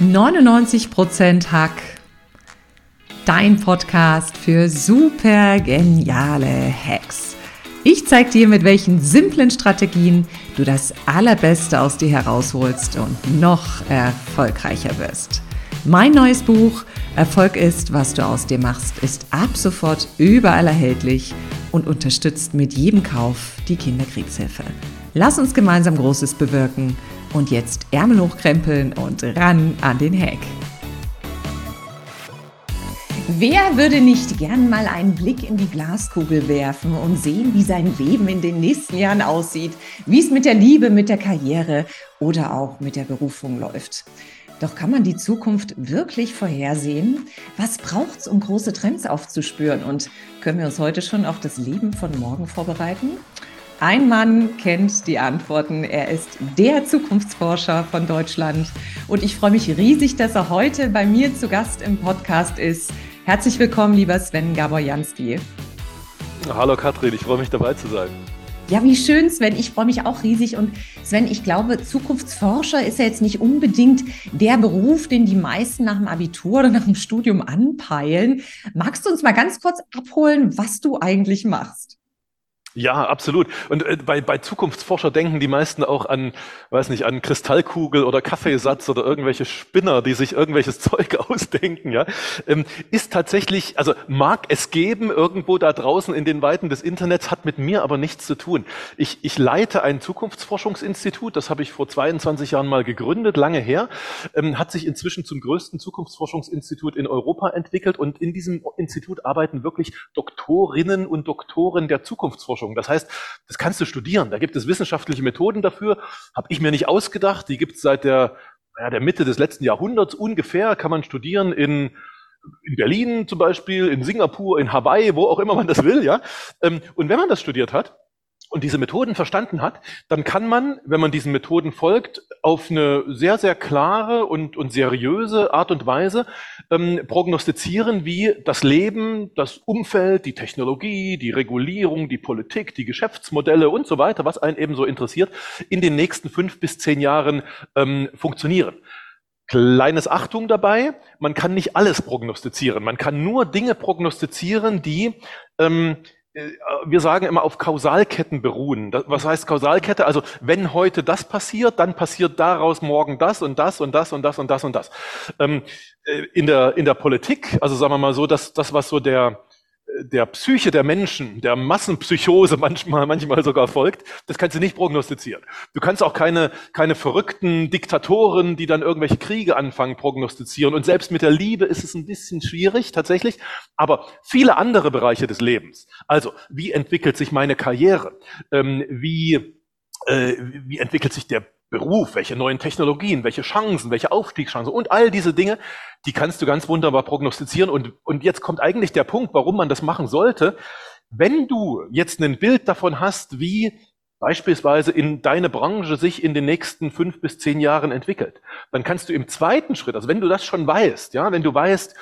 99% Hack. Dein Podcast für super geniale Hacks. Ich zeige dir, mit welchen simplen Strategien du das Allerbeste aus dir herausholst und noch erfolgreicher wirst. Mein neues Buch Erfolg ist, was du aus dir machst, ist ab sofort überall erhältlich und unterstützt mit jedem Kauf die Kinderkriegshilfe. Lass uns gemeinsam Großes bewirken und jetzt Ärmel hochkrempeln und ran an den Hack. Wer würde nicht gern mal einen Blick in die Glaskugel werfen und sehen, wie sein Leben in den nächsten Jahren aussieht, wie es mit der Liebe, mit der Karriere oder auch mit der Berufung läuft? Doch kann man die Zukunft wirklich vorhersehen? Was braucht es, um große Trends aufzuspüren? Und können wir uns heute schon auf das Leben von morgen vorbereiten? Ein Mann kennt die Antworten. Er ist der Zukunftsforscher von Deutschland. Und ich freue mich riesig, dass er heute bei mir zu Gast im Podcast ist. Herzlich willkommen, lieber Sven Gaborjanski. Hallo Katrin, ich freue mich dabei zu sein. Ja, wie schön, Sven. Ich freue mich auch riesig. Und Sven, ich glaube, Zukunftsforscher ist ja jetzt nicht unbedingt der Beruf, den die meisten nach dem Abitur oder nach dem Studium anpeilen. Magst du uns mal ganz kurz abholen, was du eigentlich machst? Ja, absolut. Und äh, bei, bei Zukunftsforscher denken die meisten auch an, weiß nicht, an Kristallkugel oder Kaffeesatz oder irgendwelche Spinner, die sich irgendwelches Zeug ausdenken. Ja, ähm, ist tatsächlich, also mag es geben irgendwo da draußen in den Weiten des Internets, hat mit mir aber nichts zu tun. Ich, ich leite ein Zukunftsforschungsinstitut, das habe ich vor 22 Jahren mal gegründet, lange her, ähm, hat sich inzwischen zum größten Zukunftsforschungsinstitut in Europa entwickelt und in diesem Institut arbeiten wirklich Doktorinnen und Doktoren der Zukunftsforschung Forschung. Das heißt, das kannst du studieren. Da gibt es wissenschaftliche Methoden dafür. Habe ich mir nicht ausgedacht. Die gibt es seit der, ja, der Mitte des letzten Jahrhunderts ungefähr. Kann man studieren in in Berlin zum Beispiel, in Singapur, in Hawaii, wo auch immer man das will, ja. Ähm, und wenn man das studiert hat, und diese Methoden verstanden hat, dann kann man, wenn man diesen Methoden folgt, auf eine sehr, sehr klare und, und seriöse Art und Weise ähm, prognostizieren, wie das Leben, das Umfeld, die Technologie, die Regulierung, die Politik, die Geschäftsmodelle und so weiter, was einen eben so interessiert, in den nächsten fünf bis zehn Jahren ähm, funktionieren. Kleines Achtung dabei, man kann nicht alles prognostizieren. Man kann nur Dinge prognostizieren, die ähm, äh, wir sagen immer auf Kausalketten beruhen. Was heißt Kausalkette? Also wenn heute das passiert, dann passiert daraus morgen das und das und das und das und das und das. Ähm, äh, in der, in der Politik, also sagen wir mal so, dass das, was so der, der Psyche der Menschen, der Massenpsychose manchmal, manchmal sogar folgt, das kannst du nicht prognostizieren. Du kannst auch keine, keine verrückten Diktatoren, die dann irgendwelche Kriege anfangen, prognostizieren. Und selbst mit der Liebe ist es ein bisschen schwierig, tatsächlich. Aber viele andere Bereiche des Lebens. Also, wie entwickelt sich meine Karriere? Ähm, wie, äh, wie entwickelt sich der Beruf, welche neuen Technologien, welche Chancen, welche Aufstiegschancen und all diese Dinge, die kannst du ganz wunderbar prognostizieren. Und, und jetzt kommt eigentlich der Punkt, warum man das machen sollte. Wenn du jetzt ein Bild davon hast, wie beispielsweise in deine Branche sich in den nächsten fünf bis zehn Jahren entwickelt, dann kannst du im zweiten Schritt, also wenn du das schon weißt, ja, wenn du weißt,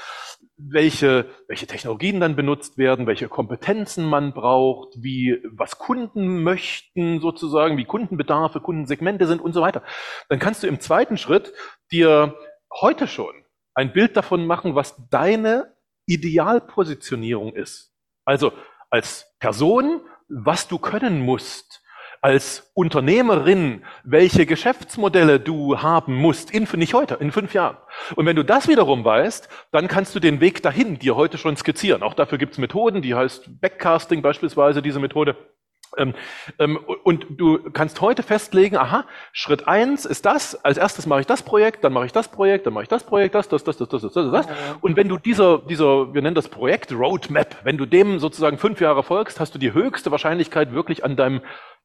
welche, welche Technologien dann benutzt werden, welche Kompetenzen man braucht, wie, was Kunden möchten sozusagen, wie Kundenbedarfe, Kundensegmente sind und so weiter. Dann kannst du im zweiten Schritt dir heute schon ein Bild davon machen, was deine Idealpositionierung ist. Also als Person, was du können musst, als Unternehmerin, welche Geschäftsmodelle du haben musst, in, nicht heute, in fünf Jahren. Und wenn du das wiederum weißt, dann kannst du den Weg dahin dir heute schon skizzieren. Auch dafür gibt es Methoden, die heißt Backcasting beispielsweise, diese Methode. Ähm, ähm, und du kannst heute festlegen, aha, Schritt eins ist das, als erstes mache ich das Projekt, dann mache ich das Projekt, dann mache ich das Projekt, das, das, das, das, das, das, das, das. Und wenn du dieser, dieser, wir nennen das Projekt Roadmap, wenn du dem sozusagen fünf Jahre folgst, hast du die höchste Wahrscheinlichkeit wirklich an deinem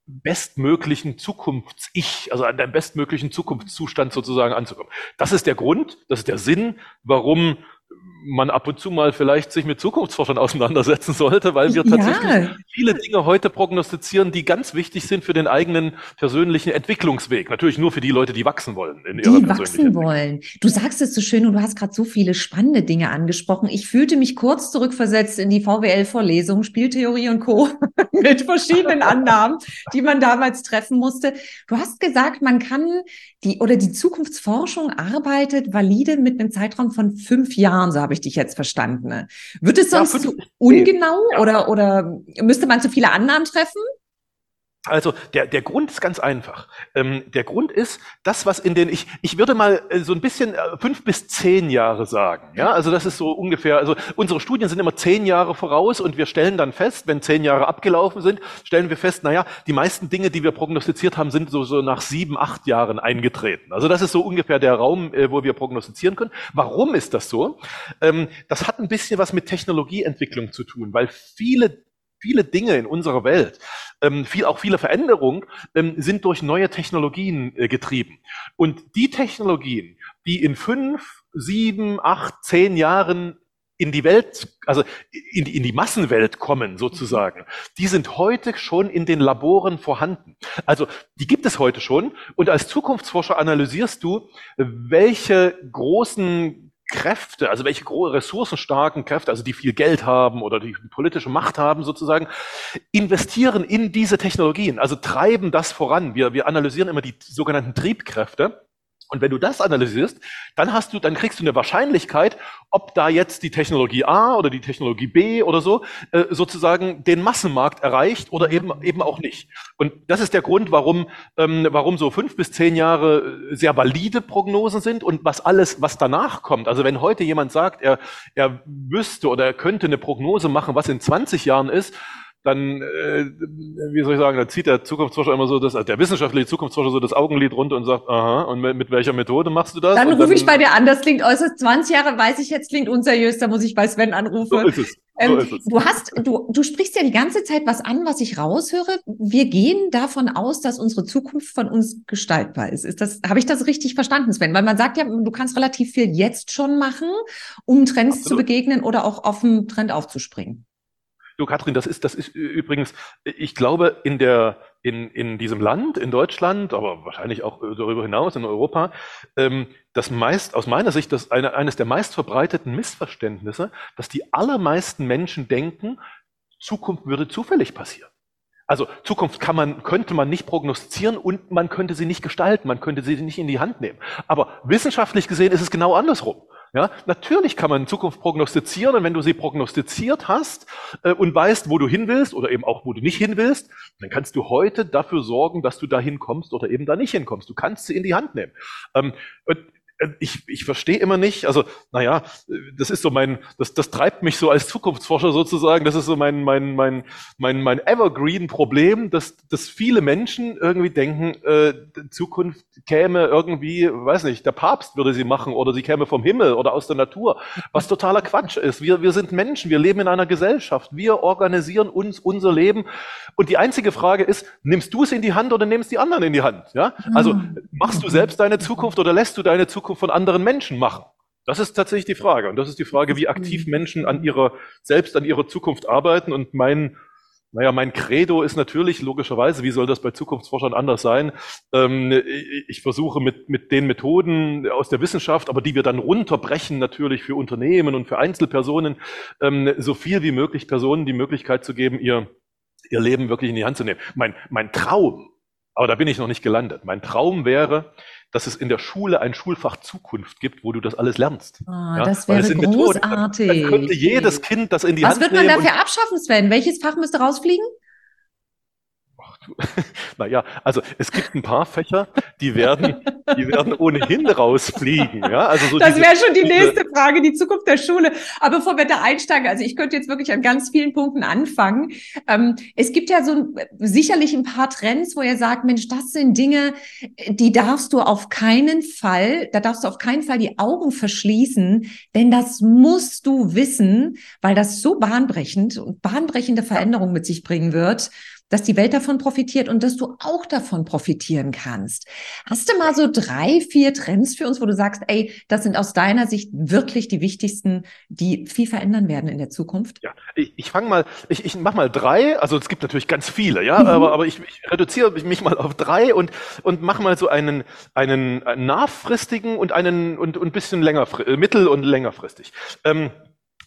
bestmöglichen Zukunfts-Ich, also an deinem bestmöglichen Zukunftszustand sozusagen anzukommen. Das ist der Grund, das ist der Sinn, warum man ab und zu mal vielleicht sich mit Zukunftsforschern auseinandersetzen sollte, weil wir tatsächlich ja. viele Dinge heute prognostizieren, die ganz wichtig sind für den eigenen persönlichen Entwicklungsweg. Natürlich nur für die Leute, die wachsen wollen. In die wachsen wollen. Du sagst es so schön und du hast gerade so viele spannende Dinge angesprochen. Ich fühlte mich kurz zurückversetzt in die VWL-Vorlesung, Spieltheorie und Co. mit verschiedenen Annahmen, die man damals treffen musste. Du hast gesagt, man kann die oder die Zukunftsforschung arbeitet valide mit einem Zeitraum von fünf Jahren, so habe ich dich jetzt verstanden. Wird es sonst ja, zu ungenau ja. oder, oder müsste man zu viele Annahmen treffen? Also der, der Grund ist ganz einfach. Ähm, der Grund ist, das, was in den, ich, ich würde mal äh, so ein bisschen äh, fünf bis zehn Jahre sagen. Ja, also das ist so ungefähr, also unsere Studien sind immer zehn Jahre voraus und wir stellen dann fest, wenn zehn Jahre abgelaufen sind, stellen wir fest, naja, die meisten Dinge, die wir prognostiziert haben, sind so, so nach sieben, acht Jahren eingetreten. Also das ist so ungefähr der Raum, äh, wo wir prognostizieren können. Warum ist das so? Ähm, das hat ein bisschen was mit Technologieentwicklung zu tun, weil viele viele Dinge in unserer Welt, ähm, viel, auch viele Veränderungen, ähm, sind durch neue Technologien äh, getrieben. Und die Technologien, die in fünf, sieben, acht, zehn Jahren in die Welt, also in die, in die Massenwelt kommen sozusagen, die sind heute schon in den Laboren vorhanden. Also die gibt es heute schon und als Zukunftsforscher analysierst du, welche großen Kräfte, also welche ressourcenstarken Kräfte, also die viel Geld haben oder die politische Macht haben sozusagen, investieren in diese Technologien, also treiben das voran. Wir, wir analysieren immer die sogenannten Triebkräfte. Und wenn du das analysierst, dann hast du, dann kriegst du eine Wahrscheinlichkeit, ob da jetzt die Technologie A oder die Technologie B oder so äh, sozusagen den Massenmarkt erreicht oder eben eben auch nicht. Und das ist der Grund, warum ähm, warum so fünf bis zehn Jahre äh, sehr valide Prognosen sind und was alles, was danach kommt. Also wenn heute jemand sagt, er er wüsste oder er könnte eine Prognose machen, was in 20 Jahren ist, dann, äh, wie soll ich sagen, da zieht der Zukunftsforscher immer so das, also der wissenschaftliche Zukunftsforscher so das Augenlid runter und sagt, aha, und mit, mit welcher Methode machst du das? Dann rufe ich bei dir an, das klingt äußerst 20 Jahre, weiß ich jetzt, klingt unseriös, da muss ich bei Sven anrufen. So ist es. So ähm, ist es. Du hast, du, du sprichst ja die ganze Zeit was an, was ich raushöre. Wir gehen davon aus, dass unsere Zukunft von uns gestaltbar ist. Ist das, habe ich das richtig verstanden, Sven? Weil man sagt ja, du kannst relativ viel jetzt schon machen, um Trends Absolut. zu begegnen oder auch auf den Trend aufzuspringen. Du, Katrin, das ist, das ist übrigens, ich glaube, in der, in, in diesem Land, in Deutschland, aber wahrscheinlich auch darüber hinaus in Europa, ähm, das meist, aus meiner Sicht, das eine, eines der meist verbreiteten Missverständnisse, dass die allermeisten Menschen denken, Zukunft würde zufällig passieren. Also Zukunft kann man, könnte man nicht prognostizieren und man könnte sie nicht gestalten, man könnte sie nicht in die Hand nehmen. Aber wissenschaftlich gesehen ist es genau andersrum. Ja, natürlich kann man in Zukunft prognostizieren und wenn du sie prognostiziert hast äh, und weißt, wo du hin willst oder eben auch, wo du nicht hin willst, dann kannst du heute dafür sorgen, dass du dahin kommst oder eben da nicht hinkommst. Du kannst sie in die Hand nehmen. Ähm, äh, ich, ich verstehe immer nicht, also naja, das ist so mein, das, das treibt mich so als Zukunftsforscher sozusagen, das ist so mein, mein, mein, mein, mein Evergreen-Problem, dass, dass viele Menschen irgendwie denken, äh, Zukunft käme irgendwie, weiß nicht, der Papst würde sie machen oder sie käme vom Himmel oder aus der Natur, was totaler Quatsch ist. Wir, wir sind Menschen, wir leben in einer Gesellschaft, wir organisieren uns unser Leben und die einzige Frage ist, nimmst du es in die Hand oder nimmst die anderen in die Hand? Ja? Also machst du selbst deine Zukunft oder lässt du deine Zukunft Zukunft von anderen Menschen machen? Das ist tatsächlich die Frage. Und das ist die Frage, wie aktiv Menschen an ihrer, selbst an ihrer Zukunft arbeiten. Und mein, naja, mein Credo ist natürlich, logischerweise, wie soll das bei Zukunftsforschern anders sein? Ähm, ich versuche mit, mit den Methoden aus der Wissenschaft, aber die wir dann runterbrechen natürlich für Unternehmen und für Einzelpersonen, ähm, so viel wie möglich Personen die Möglichkeit zu geben, ihr, ihr Leben wirklich in die Hand zu nehmen. Mein, mein Traum, aber da bin ich noch nicht gelandet. Mein Traum wäre, dass es in der Schule ein Schulfach Zukunft gibt, wo du das alles lernst. Oh, ja? Das wäre großartig. Methoden, dann könnte jedes Kind das in die Was Hand nehmen. Was wird man dafür abschaffen, Sven? Welches Fach müsste rausfliegen? naja, also es gibt ein paar Fächer, die werden, die werden ohnehin rausfliegen. Ja? Also so das wäre schon die nächste Frage, die Zukunft der Schule. Aber bevor wir da einsteigen, also ich könnte jetzt wirklich an ganz vielen Punkten anfangen. Ähm, es gibt ja so sicherlich ein paar Trends, wo ihr sagt, Mensch, das sind Dinge, die darfst du auf keinen Fall, da darfst du auf keinen Fall die Augen verschließen, denn das musst du wissen, weil das so bahnbrechend und bahnbrechende Veränderungen mit sich bringen wird dass die Welt davon profitiert und dass du auch davon profitieren kannst. Hast du mal so drei, vier Trends für uns, wo du sagst, ey, das sind aus deiner Sicht wirklich die wichtigsten, die viel verändern werden in der Zukunft? Ja, ich, ich fange mal, ich, ich mache mal drei, also es gibt natürlich ganz viele, ja, mhm. aber, aber ich, ich reduziere mich mal auf drei und, und mache mal so einen, einen nahfristigen und einen und, und ein bisschen länger, äh, mittel- und längerfristig. Ähm,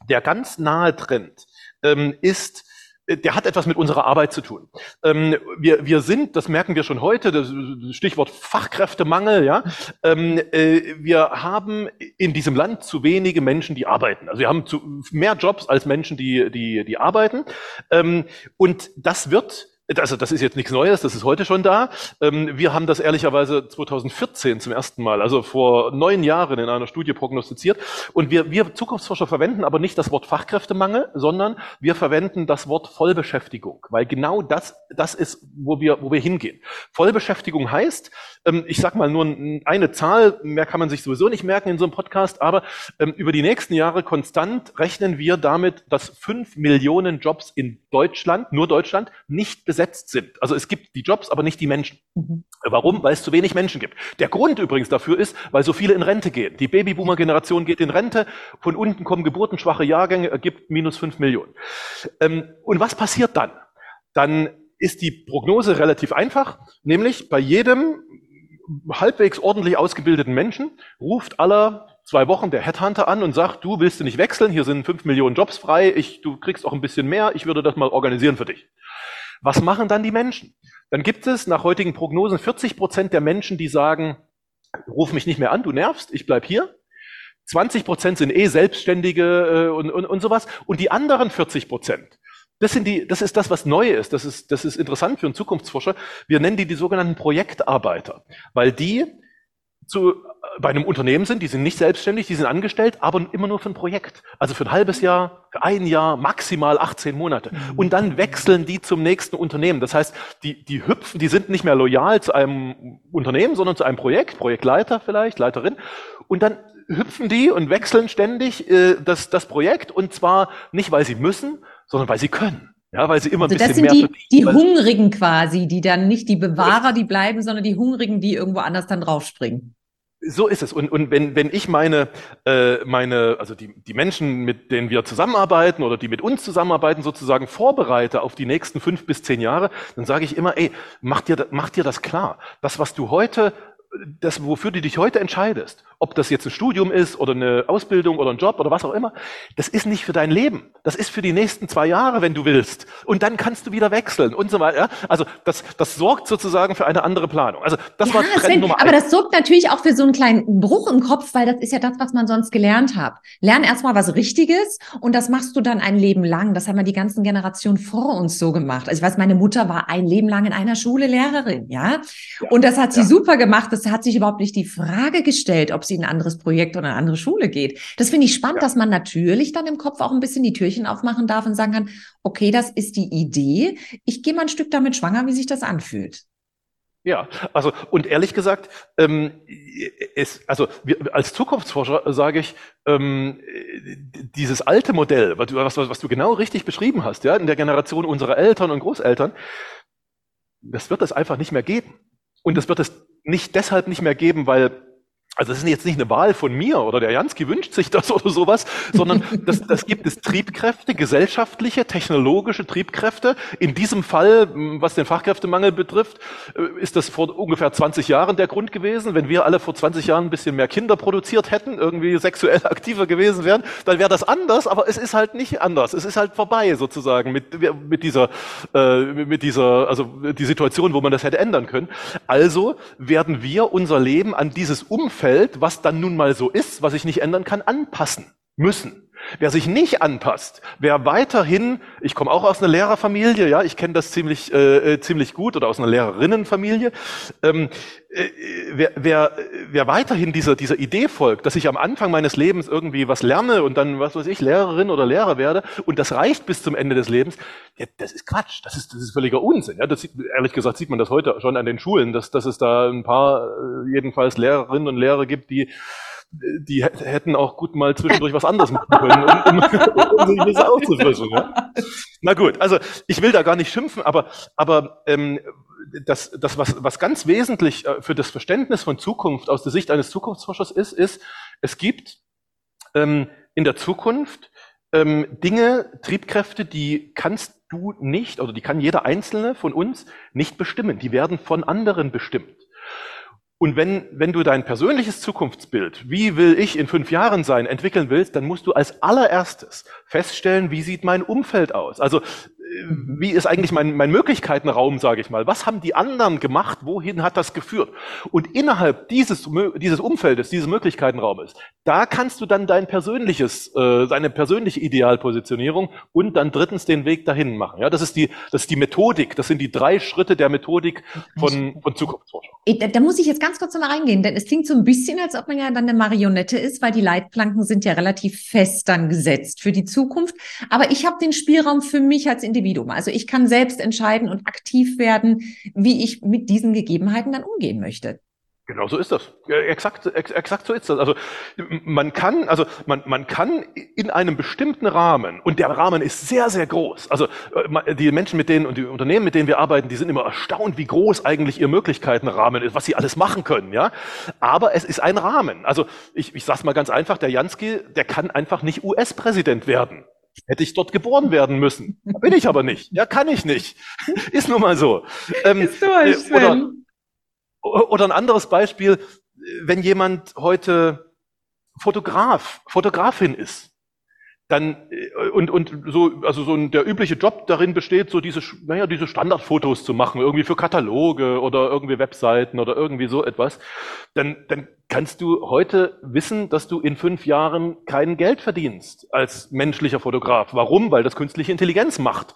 der ganz nahe Trend ähm, ist, der hat etwas mit unserer Arbeit zu tun. Ähm, wir, wir sind, das merken wir schon heute, das Stichwort Fachkräftemangel, ja, ähm, äh, wir haben in diesem Land zu wenige Menschen, die arbeiten. Also wir haben zu, mehr Jobs als Menschen, die, die, die arbeiten. Ähm, und das wird also das ist jetzt nichts Neues, das ist heute schon da. Ähm, wir haben das ehrlicherweise 2014 zum ersten Mal, also vor neun Jahren in einer Studie prognostiziert. Und wir, wir Zukunftsforscher verwenden aber nicht das Wort Fachkräftemangel, sondern wir verwenden das Wort Vollbeschäftigung, weil genau das, das ist, wo wir, wo wir hingehen. Vollbeschäftigung heißt, ich sage mal nur eine Zahl, mehr kann man sich sowieso nicht merken in so einem Podcast, aber ähm, über die nächsten Jahre konstant rechnen wir damit, dass fünf Millionen Jobs in Deutschland, nur Deutschland, nicht besetzt sind. Also es gibt die Jobs, aber nicht die Menschen. Mhm. Warum? Weil es zu wenig Menschen gibt. Der Grund übrigens dafür ist, weil so viele in Rente gehen. Die Babyboomer-Generation geht in Rente, von unten kommen geburtenschwache Jahrgänge, ergibt minus fünf Millionen. Ähm, und was passiert dann? Dann ist die Prognose relativ einfach, nämlich bei jedem halbwegs ordentlich ausgebildeten Menschen ruft aller zwei Wochen der Headhunter an und sagt, du willst du nicht wechseln, hier sind fünf Millionen Jobs frei, ich, du kriegst auch ein bisschen mehr, ich würde das mal organisieren für dich. Was machen dann die Menschen? Dann gibt es nach heutigen Prognosen 40 Prozent der Menschen, die sagen, ruf mich nicht mehr an, du nervst, ich bleib hier. 20 Prozent sind eh Selbstständige äh, und, und, und sowas. Und die anderen 40 Prozent, das, sind die, das ist das, was neu ist. Das ist, das ist interessant für einen Zukunftsforscher. Wir nennen die die sogenannten Projektarbeiter, weil die zu, bei einem Unternehmen sind, die sind nicht selbstständig, die sind angestellt, aber immer nur für ein Projekt. Also für ein halbes Jahr, für ein Jahr, maximal 18 Monate. Mhm. Und dann wechseln die zum nächsten Unternehmen. Das heißt, die, die hüpfen, die sind nicht mehr loyal zu einem Unternehmen, sondern zu einem Projekt, Projektleiter vielleicht, Leiterin. Und dann hüpfen die und wechseln ständig äh, das, das Projekt und zwar nicht, weil sie müssen, sondern weil sie können. Ja, weil sie immer also ein bisschen das sind mehr die, die Hungrigen quasi, die dann nicht die Bewahrer, die bleiben, sondern die Hungrigen, die irgendwo anders dann draufspringen. So ist es. Und, und wenn, wenn ich meine, äh, meine, also die, die Menschen, mit denen wir zusammenarbeiten oder die mit uns zusammenarbeiten, sozusagen vorbereite auf die nächsten fünf bis zehn Jahre, dann sage ich immer, ey, mach dir, mach dir das klar. Das, was du heute das, wofür du dich heute entscheidest, ob das jetzt ein Studium ist oder eine Ausbildung oder ein Job oder was auch immer, das ist nicht für dein Leben. Das ist für die nächsten zwei Jahre, wenn du willst. Und dann kannst du wieder wechseln und so weiter. Also das, das sorgt sozusagen für eine andere Planung. Also das ja, war Trend Sven, Nummer eins. Aber das sorgt natürlich auch für so einen kleinen Bruch im Kopf, weil das ist ja das, was man sonst gelernt hat. Lern erstmal was Richtiges und das machst du dann ein Leben lang. Das haben wir die ganzen Generationen vor uns so gemacht. Also ich weiß, meine Mutter war ein Leben lang in einer Schule Lehrerin, ja. Und das hat sie ja. super gemacht. Das hat sich überhaupt nicht die Frage gestellt, ob sie in ein anderes Projekt oder eine andere Schule geht. Das finde ich spannend, ja. dass man natürlich dann im Kopf auch ein bisschen die Türchen aufmachen darf und sagen kann, okay, das ist die Idee. Ich gehe mal ein Stück damit schwanger, wie sich das anfühlt. Ja, also und ehrlich gesagt, ähm, es, also wir, als Zukunftsforscher sage ich, ähm, dieses alte Modell, was, was, was du genau richtig beschrieben hast, ja, in der Generation unserer Eltern und Großeltern, das wird es einfach nicht mehr geben. Und das wird es nicht deshalb nicht mehr geben, weil also das ist jetzt nicht eine Wahl von mir oder der Jansky wünscht sich das oder sowas, sondern das, das gibt es Triebkräfte, gesellschaftliche, technologische Triebkräfte. In diesem Fall, was den Fachkräftemangel betrifft, äh, ist das vor ungefähr 20 Jahren der Grund gewesen. Wenn wir alle vor 20 Jahren ein bisschen mehr Kinder produziert hätten, irgendwie sexuell aktiver gewesen wären, dann wäre das anders, aber es ist halt nicht anders. Es ist halt vorbei sozusagen mit, mit dieser, äh, mit dieser, also die Situation, wo man das hätte ändern können. Also werden wir unser Leben an dieses Umfeld Umfeld, was dann nun mal so ist, was ich nicht ändern kann, anpassen müssen. Wer sich nicht anpasst, wer weiterhin, ich komme auch aus einer Lehrerfamilie, ja, ich kenne das ziemlich äh, äh, ziemlich gut oder aus einer Lehrerinnenfamilie, ähm, äh, wer, wer, wer weiterhin dieser dieser Idee folgt, dass ich am Anfang meines Lebens irgendwie was lerne und dann was weiß ich Lehrerin oder Lehrer werde und das reicht bis zum Ende des Lebens, ja, das ist Quatsch, das ist das ist völliger Unsinn. Ja, das, ehrlich gesagt sieht man das heute schon an den Schulen, dass dass es da ein paar äh, jedenfalls Lehrerinnen und Lehrer gibt, die die hätten auch gut mal zwischendurch was anderes machen können, um, um, um sich ein bisschen aufzufrischen. Ja? Na gut, also ich will da gar nicht schimpfen, aber, aber ähm, das, das was, was ganz wesentlich äh, für das Verständnis von Zukunft aus der Sicht eines Zukunftsforschers ist, ist, es gibt ähm, in der Zukunft ähm, Dinge, Triebkräfte, die kannst du nicht, oder die kann jeder Einzelne von uns nicht bestimmen. Die werden von anderen bestimmt. Und wenn, wenn du dein persönliches Zukunftsbild, wie will ich in fünf Jahren sein, entwickeln willst, dann musst du als allererstes feststellen, wie sieht mein Umfeld aus? Also wie ist eigentlich mein, mein Möglichkeitenraum, sage ich mal? Was haben die anderen gemacht? Wohin hat das geführt? Und innerhalb dieses, dieses Umfeldes, dieses Möglichkeitenraumes, da kannst du dann dein persönliches, äh, deine persönliche Idealpositionierung und dann drittens den Weg dahin machen. Ja, das ist die, das ist die Methodik. Das sind die drei Schritte der Methodik von, von Zukunftsforschung. Da, da muss ich jetzt ganz kurz nochmal reingehen, denn es klingt so ein bisschen, als ob man ja dann eine Marionette ist, weil die Leitplanken sind ja relativ fest dann gesetzt für die Zukunft. Aber ich habe den Spielraum für mich als Individuum Individuum. Also ich kann selbst entscheiden und aktiv werden, wie ich mit diesen Gegebenheiten dann umgehen möchte. Genau so ist das. Exakt, ex, exakt so ist das. Also man kann, also man, man kann in einem bestimmten Rahmen, und der Rahmen ist sehr, sehr groß. Also äh, die Menschen mit denen und die Unternehmen, mit denen wir arbeiten, die sind immer erstaunt, wie groß eigentlich ihr Möglichkeitenrahmen ist, was sie alles machen können, ja. Aber es ist ein Rahmen. Also ich, ich sage mal ganz einfach, der Jansky, der kann einfach nicht US-Präsident werden. Hätte ich dort geboren werden müssen. Bin ich aber nicht. Ja, kann ich nicht. Ist nun mal so. Ähm, ist durch, äh, oder, oder ein anderes Beispiel, wenn jemand heute Fotograf, Fotografin ist, dann äh, und und so also so ein, der übliche Job darin besteht so diese naja diese Standardfotos zu machen irgendwie für Kataloge oder irgendwie Webseiten oder irgendwie so etwas dann dann kannst du heute wissen dass du in fünf Jahren kein Geld verdienst als menschlicher Fotograf. Warum? Weil das künstliche Intelligenz macht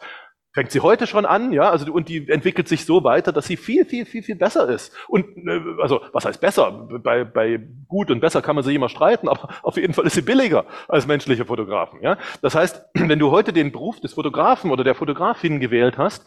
fängt sie heute schon an, ja, also und die entwickelt sich so weiter, dass sie viel, viel, viel, viel besser ist. Und äh, also was heißt besser? Bei, bei gut und besser kann man sich immer streiten, aber auf jeden Fall ist sie billiger als menschliche Fotografen. Ja, das heißt, wenn du heute den Beruf des Fotografen oder der Fotografin gewählt hast,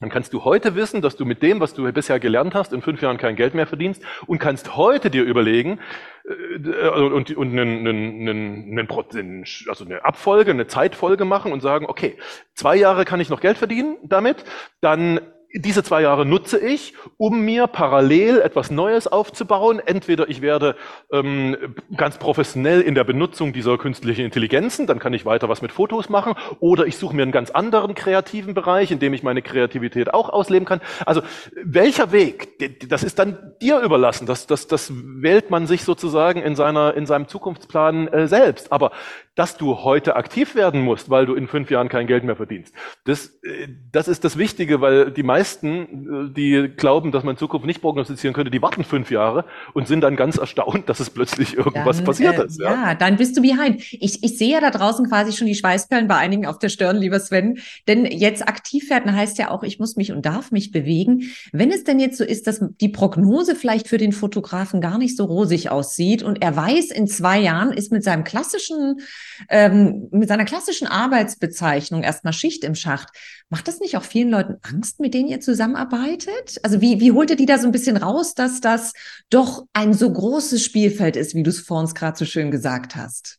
dann kannst du heute wissen, dass du mit dem, was du bisher gelernt hast, in fünf Jahren kein Geld mehr verdienst und kannst heute dir überlegen äh, und, und einen, einen, einen, also eine Abfolge, eine Zeitfolge machen und sagen, okay, zwei Jahre kann ich noch Geld verdienen damit, dann diese zwei Jahre nutze ich, um mir parallel etwas Neues aufzubauen. Entweder ich werde ähm, ganz professionell in der Benutzung dieser künstlichen Intelligenzen, dann kann ich weiter was mit Fotos machen, oder ich suche mir einen ganz anderen kreativen Bereich, in dem ich meine Kreativität auch ausleben kann. Also welcher Weg, das ist dann dir überlassen. Das, das, das wählt man sich sozusagen in, seiner, in seinem Zukunftsplan äh, selbst. Aber dass du heute aktiv werden musst, weil du in fünf Jahren kein Geld mehr verdienst. Das, äh, das ist das Wichtige, weil die meisten, äh, die glauben, dass man Zukunft nicht prognostizieren könnte, die warten fünf Jahre und sind dann ganz erstaunt, dass es plötzlich irgendwas dann, passiert äh, ist. Ja. ja, dann bist du behind. Ich, ich sehe ja da draußen quasi schon die Schweißperlen bei einigen auf der Stirn, lieber Sven. Denn jetzt aktiv werden heißt ja auch, ich muss mich und darf mich bewegen. Wenn es denn jetzt so ist, dass die Prognose vielleicht für den Fotografen gar nicht so rosig aussieht und er weiß, in zwei Jahren ist mit seinem klassischen ähm, mit seiner klassischen Arbeitsbezeichnung erstmal Schicht im Schacht. Macht das nicht auch vielen Leuten Angst, mit denen ihr zusammenarbeitet? Also wie, wie holt ihr die da so ein bisschen raus, dass das doch ein so großes Spielfeld ist, wie du es vor uns gerade so schön gesagt hast?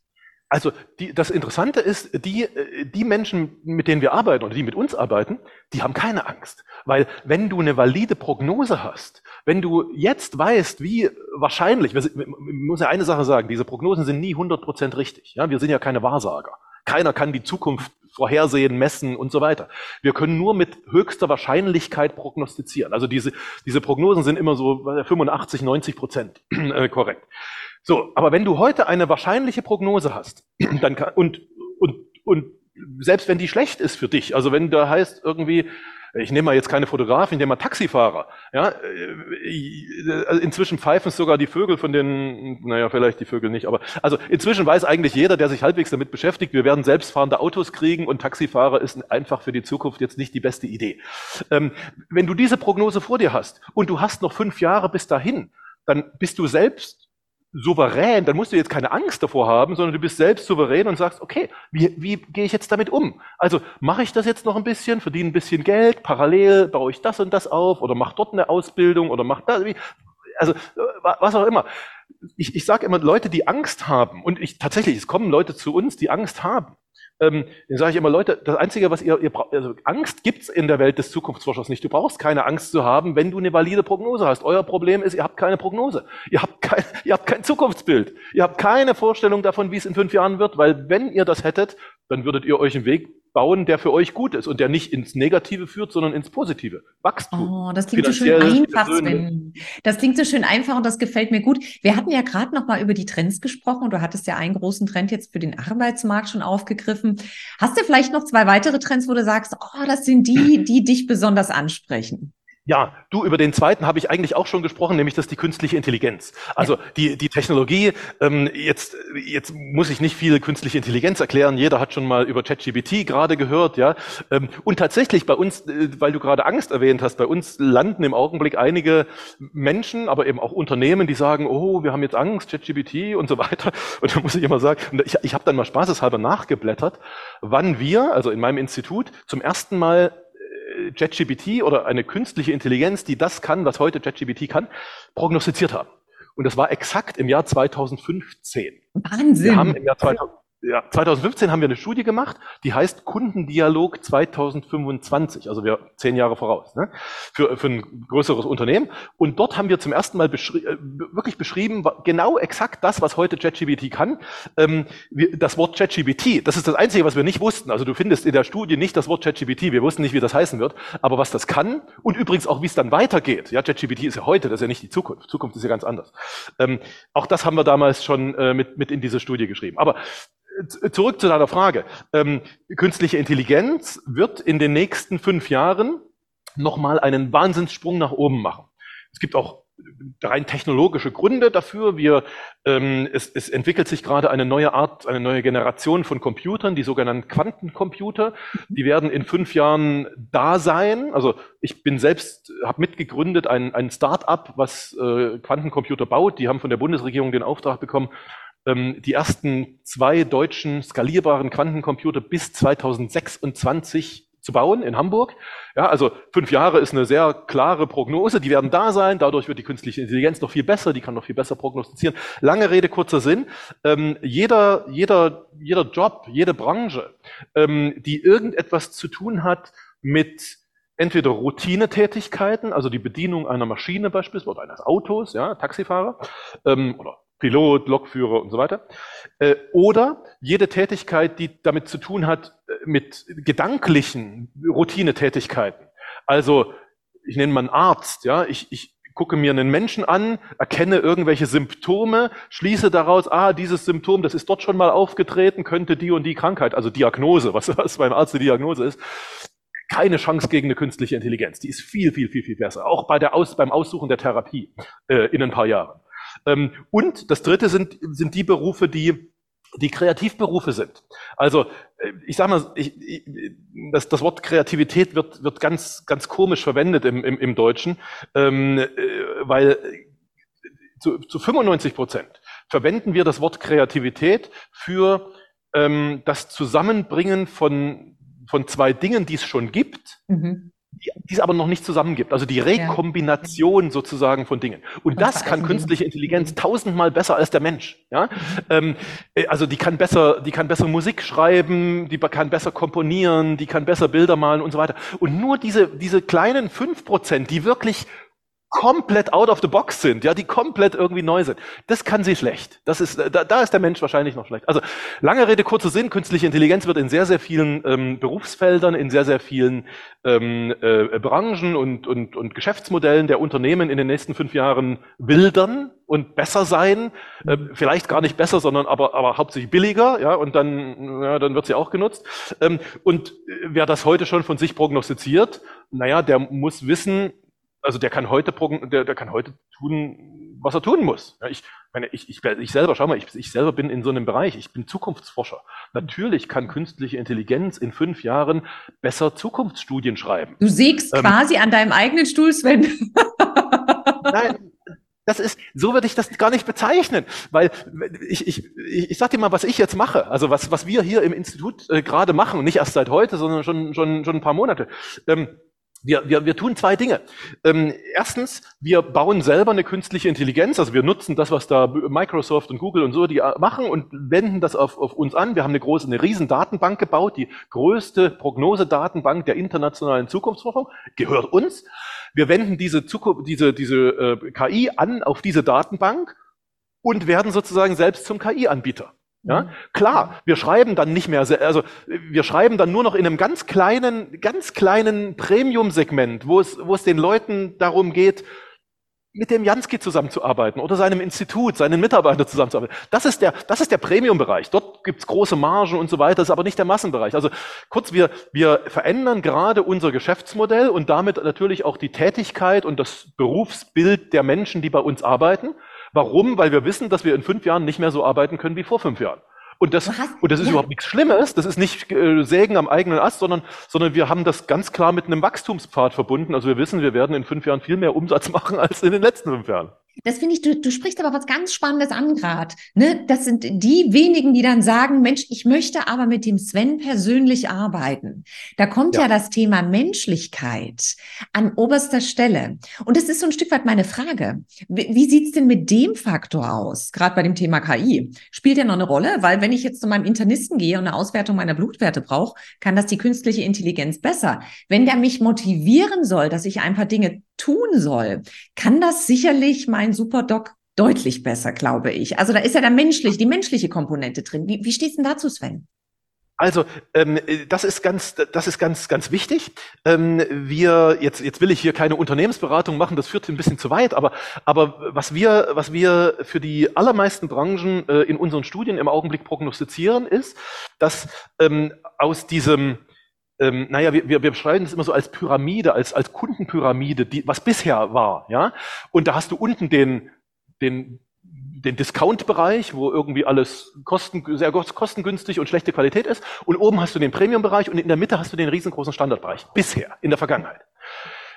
Also die, das Interessante ist, die, äh, die Menschen, mit denen wir arbeiten oder die mit uns arbeiten, die haben keine Angst. Weil wenn du eine valide Prognose hast, wenn du jetzt weißt, wie wahrscheinlich, wir, muss ja eine Sache sagen, diese Prognosen sind nie 100% richtig. Ja? Wir sind ja keine Wahrsager. Keiner kann die Zukunft vorhersehen, messen und so weiter. Wir können nur mit höchster Wahrscheinlichkeit prognostizieren. Also diese, diese Prognosen sind immer so 85, 90 Prozent äh, korrekt. So, aber wenn du heute eine wahrscheinliche Prognose hast, dann kann, und, und, und selbst wenn die schlecht ist für dich, also wenn da heißt irgendwie, ich nehme mal jetzt keine Fotografin, ich nehme mal Taxifahrer. Ja, äh, inzwischen pfeifen sogar die Vögel von den, naja, vielleicht die Vögel nicht, aber also inzwischen weiß eigentlich jeder, der sich halbwegs damit beschäftigt, wir werden selbstfahrende Autos kriegen und Taxifahrer ist einfach für die Zukunft jetzt nicht die beste Idee. Ähm, wenn du diese Prognose vor dir hast und du hast noch fünf Jahre bis dahin, dann bist du selbst souverän, dann musst du jetzt keine Angst davor haben, sondern du bist selbst souverän und sagst, okay, wie, wie gehe ich jetzt damit um? Also mache ich das jetzt noch ein bisschen, verdiene ein bisschen Geld, parallel baue ich das und das auf oder mache dort eine Ausbildung oder mache das. also was auch immer. Ich, ich sage immer, Leute, die Angst haben, und ich tatsächlich, es kommen Leute zu uns, die Angst haben. Ähm, dann sage ich immer, Leute, das Einzige, was ihr, ihr braucht, also Angst gibt's in der Welt des Zukunftsforschers nicht. Du brauchst keine Angst zu haben, wenn du eine valide Prognose hast. Euer Problem ist, ihr habt keine Prognose. Ihr habt kein, ihr habt kein Zukunftsbild. Ihr habt keine Vorstellung davon, wie es in fünf Jahren wird, weil wenn ihr das hättet, dann würdet ihr euch einen Weg bauen, der für euch gut ist und der nicht ins Negative führt, sondern ins Positive. Wachstum. Oh, das klingt so schön einfach, Sven. Das klingt so schön einfach und das gefällt mir gut. Wir hatten ja gerade noch mal über die Trends gesprochen und du hattest ja einen großen Trend jetzt für den Arbeitsmarkt schon aufgegriffen. Hast du vielleicht noch zwei weitere Trends, wo du sagst, oh, das sind die, die dich besonders ansprechen? Ja, du, über den zweiten habe ich eigentlich auch schon gesprochen, nämlich das die künstliche Intelligenz. Also ja. die, die Technologie, ähm, jetzt, jetzt muss ich nicht viel künstliche Intelligenz erklären, jeder hat schon mal über ChatGPT gerade gehört, ja. Ähm, und tatsächlich bei uns, äh, weil du gerade Angst erwähnt hast, bei uns landen im Augenblick einige Menschen, aber eben auch Unternehmen, die sagen, oh, wir haben jetzt Angst, ChatGPT und so weiter. Und da muss ich immer sagen, ich, ich habe dann mal spaßeshalber nachgeblättert, wann wir, also in meinem Institut, zum ersten Mal ChatGPT oder eine künstliche Intelligenz, die das kann, was heute ChatGPT kann, prognostiziert haben. Und das war exakt im Jahr 2015. Wahnsinn. Wir haben im Jahr 2000, ja, 2015 haben wir eine Studie gemacht, die heißt Kundendialog 2025, also wir zehn Jahre voraus, ne? für, für ein größeres Unternehmen. Und dort haben wir zum ersten Mal beschri äh, wirklich beschrieben, genau exakt das, was heute ChatGPT kann. Ähm, wir, das Wort ChatGPT, das ist das Einzige, was wir nicht wussten. Also du findest in der Studie nicht das Wort ChatGPT, wir wussten nicht, wie das heißen wird, aber was das kann und übrigens auch, wie es dann weitergeht. Ja, ChatGPT ist ja heute, das ist ja nicht die Zukunft. Zukunft ist ja ganz anders. Ähm, auch das haben wir damals schon äh, mit, mit in diese Studie geschrieben. Aber zurück zu deiner Frage. Ähm, künstliche Intelligenz wird in den nächsten fünf Jahren nochmal einen Wahnsinnssprung nach oben machen. Es gibt auch rein technologische Gründe dafür. Wir, ähm, es, es entwickelt sich gerade eine neue Art, eine neue Generation von Computern, die sogenannten Quantencomputer. Die werden in fünf Jahren da sein. Also ich bin selbst, habe mitgegründet ein, ein Start-up, was äh, Quantencomputer baut. Die haben von der Bundesregierung den Auftrag bekommen, die ersten zwei deutschen skalierbaren Quantencomputer bis 2026 zu bauen in Hamburg. Ja, also fünf Jahre ist eine sehr klare Prognose. Die werden da sein. Dadurch wird die künstliche Intelligenz noch viel besser. Die kann noch viel besser prognostizieren. Lange Rede, kurzer Sinn. Ähm, jeder, jeder, jeder Job, jede Branche, ähm, die irgendetwas zu tun hat mit entweder Routinetätigkeiten, also die Bedienung einer Maschine beispielsweise oder eines Autos, ja, Taxifahrer, ähm, oder Pilot, Lokführer und so weiter. Äh, oder jede Tätigkeit, die damit zu tun hat äh, mit gedanklichen Routinetätigkeiten. Also ich nenne mal einen Arzt, ja, ich, ich gucke mir einen Menschen an, erkenne irgendwelche Symptome, schließe daraus, ah, dieses Symptom, das ist dort schon mal aufgetreten, könnte die und die Krankheit, also Diagnose, was, was beim Arzt die Diagnose ist, keine Chance gegen eine künstliche Intelligenz. Die ist viel, viel, viel, viel besser. Auch bei der Aus, beim Aussuchen der Therapie äh, in ein paar Jahren. Ähm, und das dritte sind, sind die Berufe, die die Kreativberufe sind. Also äh, ich sage mal, ich, ich, das, das Wort Kreativität wird, wird ganz, ganz komisch verwendet im, im, im Deutschen, ähm, äh, weil zu, zu 95 Prozent verwenden wir das Wort Kreativität für ähm, das Zusammenbringen von, von zwei Dingen, die es schon gibt, mhm die, die es aber noch nicht zusammengibt. Also die Rekombination ja. sozusagen von Dingen. Und das kann künstliche Intelligenz tausendmal besser als der Mensch. Ja? Ähm, äh, also die kann besser, die kann besser Musik schreiben, die kann besser komponieren, die kann besser Bilder malen und so weiter. Und nur diese, diese kleinen fünf Prozent, die wirklich komplett out of the box sind, ja, die komplett irgendwie neu sind. Das kann sie schlecht. Das ist, da, da ist der Mensch wahrscheinlich noch schlecht. Also lange Rede, kurzer Sinn, künstliche Intelligenz wird in sehr, sehr vielen ähm, Berufsfeldern, in sehr, sehr vielen ähm, äh, Branchen und, und, und Geschäftsmodellen der Unternehmen in den nächsten fünf Jahren wildern und besser sein. Äh, vielleicht gar nicht besser, sondern aber, aber hauptsächlich billiger, ja, und dann, ja, dann wird sie auch genutzt. Ähm, und wer das heute schon von sich prognostiziert, naja, der muss wissen, also der kann heute, der, der kann heute tun, was er tun muss. Ja, ich, meine, ich, ich, ich selber, schau mal, ich, ich selber bin in so einem Bereich, ich bin Zukunftsforscher. Natürlich kann künstliche Intelligenz in fünf Jahren besser Zukunftsstudien schreiben. Du sägst ähm, quasi an deinem eigenen Stuhl, Sven. Nein, das ist, so würde ich das gar nicht bezeichnen, weil ich, ich, ich, ich sag dir mal, was ich jetzt mache, also was, was wir hier im Institut äh, gerade machen, nicht erst seit heute, sondern schon, schon, schon ein paar Monate. Ähm, Wir, wir, wir tun zwei Dinge. Ähm, erstens, wir bauen selber eine künstliche Intelligenz, also wir nutzen das, was da Microsoft und Google und so die äh, machen und wenden das auf, auf uns an. Wir haben eine große, eine riesen Datenbank gebaut, die größte Prognosedatenbank der internationalen Zukunftsforschung, gehört uns. Wir wenden diese, Zukunft, diese, diese äh, KI an auf diese Datenbank und werden sozusagen selbst zum KI-Anbieter. Ja, mhm. klar, wir schreiben dann nicht mehr, also wir schreiben dann nur noch in einem ganz kleinen, ganz kleinen Premium-Segment, wo es, wo es den Leuten darum geht, mit dem Jansky zusammenzuarbeiten oder seinem Institut, seinen Mitarbeitern zusammenzuarbeiten. Das ist der, das ist der Premium-Bereich. Dort gibt's große Margen und so weiter, das ist aber nicht der Massenbereich. Also kurz, wir, wir verändern gerade unser Geschäftsmodell und damit natürlich auch die Tätigkeit und das Berufsbild der Menschen, die bei uns arbeiten. Warum? Weil wir wissen, dass wir in fünf Jahren nicht mehr so arbeiten können wie vor fünf Jahren. Und das, und das ist ja. überhaupt nichts Schlimmes, das ist nicht äh, Sägen am eigenen Ast, sondern, sondern wir haben das ganz klar mit einem Wachstumspfad verbunden. Also wir wissen, wir werden in fünf Jahren viel mehr Umsatz machen als in den letzten fünf Jahren. Das finde ich, du, du sprichst aber was ganz Spannendes an gerade. Ne? Das sind die wenigen, die dann sagen, Mensch, ich möchte aber mit dem Sven persönlich arbeiten. Da kommt ja, ja das Thema Menschlichkeit an oberster Stelle. Und das ist so ein Stück weit meine Frage. Wie, wie sieht's denn mit dem Faktor aus, gerade bei dem Thema KI? Spielt der noch eine Rolle? Weil wenn ich jetzt zu meinem Internisten gehe und eine Auswertung meiner Blutwerte brauche, kann das die künstliche Intelligenz besser. Wenn der mich motivieren soll, dass ich ein paar Dinge tun soll, kann das sicherlich mein Superdoc deutlich besser, glaube ich. Also da ist ja da menschlich, die menschliche Komponente drin. Wie, wie stehst du denn dazu, Sven? Also ähm, das ist ganz, das ist ganz, ganz wichtig. Ähm, wir jetzt, jetzt will ich hier keine Unternehmensberatung machen, das führt ein bisschen zu weit. Aber, aber was wir, was wir für die allermeisten Branchen äh, in unseren Studien im Augenblick prognostizieren, ist, dass ähm, aus diesem ähm, naja, wir, wir, wir beschreiben es immer so als Pyramide, als, als Kundenpyramide, die, was bisher war, ja. Und da hast du unten den, den, den Discount-Bereich, wo irgendwie alles kosten, sehr kostengünstig und schlechte Qualität ist. Und oben hast du den Premium-Bereich und in der Mitte hast du den riesengroßen Standardbereich. Bisher, in der Vergangenheit.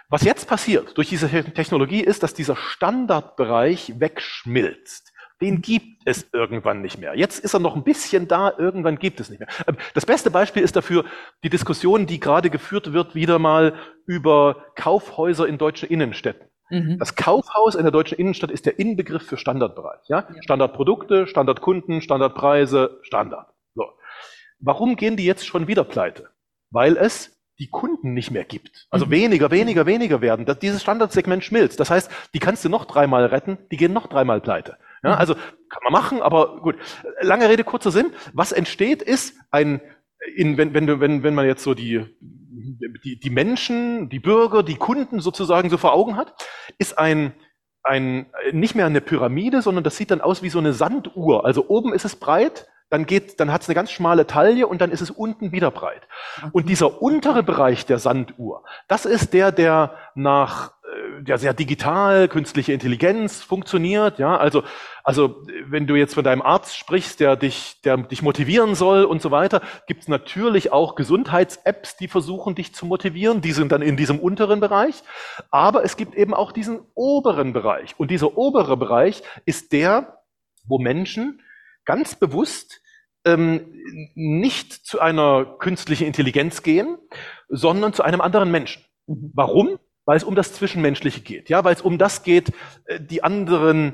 Was jetzt passiert durch diese Technologie ist, dass dieser Standardbereich wegschmilzt. Den gibt es irgendwann nicht mehr. Jetzt ist er noch ein bisschen da, irgendwann gibt es nicht mehr. Ähm, das beste Beispiel ist dafür die Diskussion, die gerade geführt wird, wieder mal über Kaufhäuser in deutschen Innenstädten. Mhm. Das Kaufhaus in der deutschen Innenstadt ist der Inbegriff für Standardbereich. Ja? ja. Standardprodukte, Standardkunden, Standardpreise, Standard. So. Warum gehen die jetzt schon wieder pleite? Weil es die Kunden nicht mehr gibt. Also mhm. weniger, weniger, weniger werden. Das, dieses Standardsegment schmilzt. Das heißt, die kannst du noch dreimal retten, die gehen noch dreimal pleite. Ja, mhm. also kann man machen, aber gut. Lange Rede, kurzer Sinn. Was entsteht, ist ein, in, wenn, wenn, wenn, wenn man jetzt so die, die, die Menschen, die Bürger, die Kunden sozusagen so vor Augen hat, ist ein, ein, nicht mehr eine Pyramide, sondern das sieht dann aus wie so eine Sanduhr. Also oben ist es breit, dann geht, dann hat es eine ganz schmale Taille und dann ist es unten wieder breit. Und dieser untere Bereich der Sanduhr, das ist der, der nach äh, der sehr digital, künstliche Intelligenz funktioniert, ja, also, also wenn du jetzt von deinem Arzt sprichst, der dich, der dich motivieren soll und so weiter, gibt es natürlich auch Gesundheits-Apps, die versuchen, dich zu motivieren, die sind dann in diesem unteren Bereich, aber es gibt eben auch diesen oberen Bereich und dieser obere Bereich ist der, wo Menschen ganz bewusst ähm, nicht zu einer künstlichen Intelligenz gehen, sondern zu einem anderen Menschen. Mhm. Warum? Weil es um das Zwischenmenschliche geht, ja, weil es um das geht, äh, die anderen,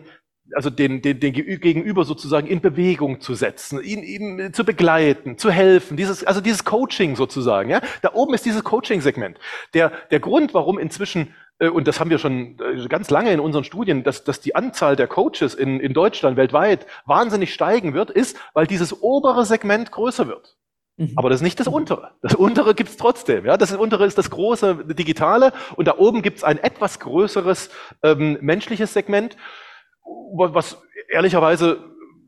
also den, den, den Gegenüber sozusagen in Bewegung zu setzen, ihn, ihn zu begleiten, zu helfen, dieses, also dieses Coaching sozusagen, ja. Da oben ist dieses Coaching-Segment. Der, der Grund, warum inzwischen äh, und das haben wir schon äh, ganz lange in unseren Studien, dass, dass die Anzahl der Coaches in, in Deutschland weltweit wahnsinnig steigen wird, ist, weil dieses obere Segment größer wird. Mhm. Aber das ist nicht das untere. Das untere gibt's trotzdem. Ja? Das untere ist das große digitale und da oben gibt's ein etwas größeres ähm, menschliches Segment, was ehrlicherweise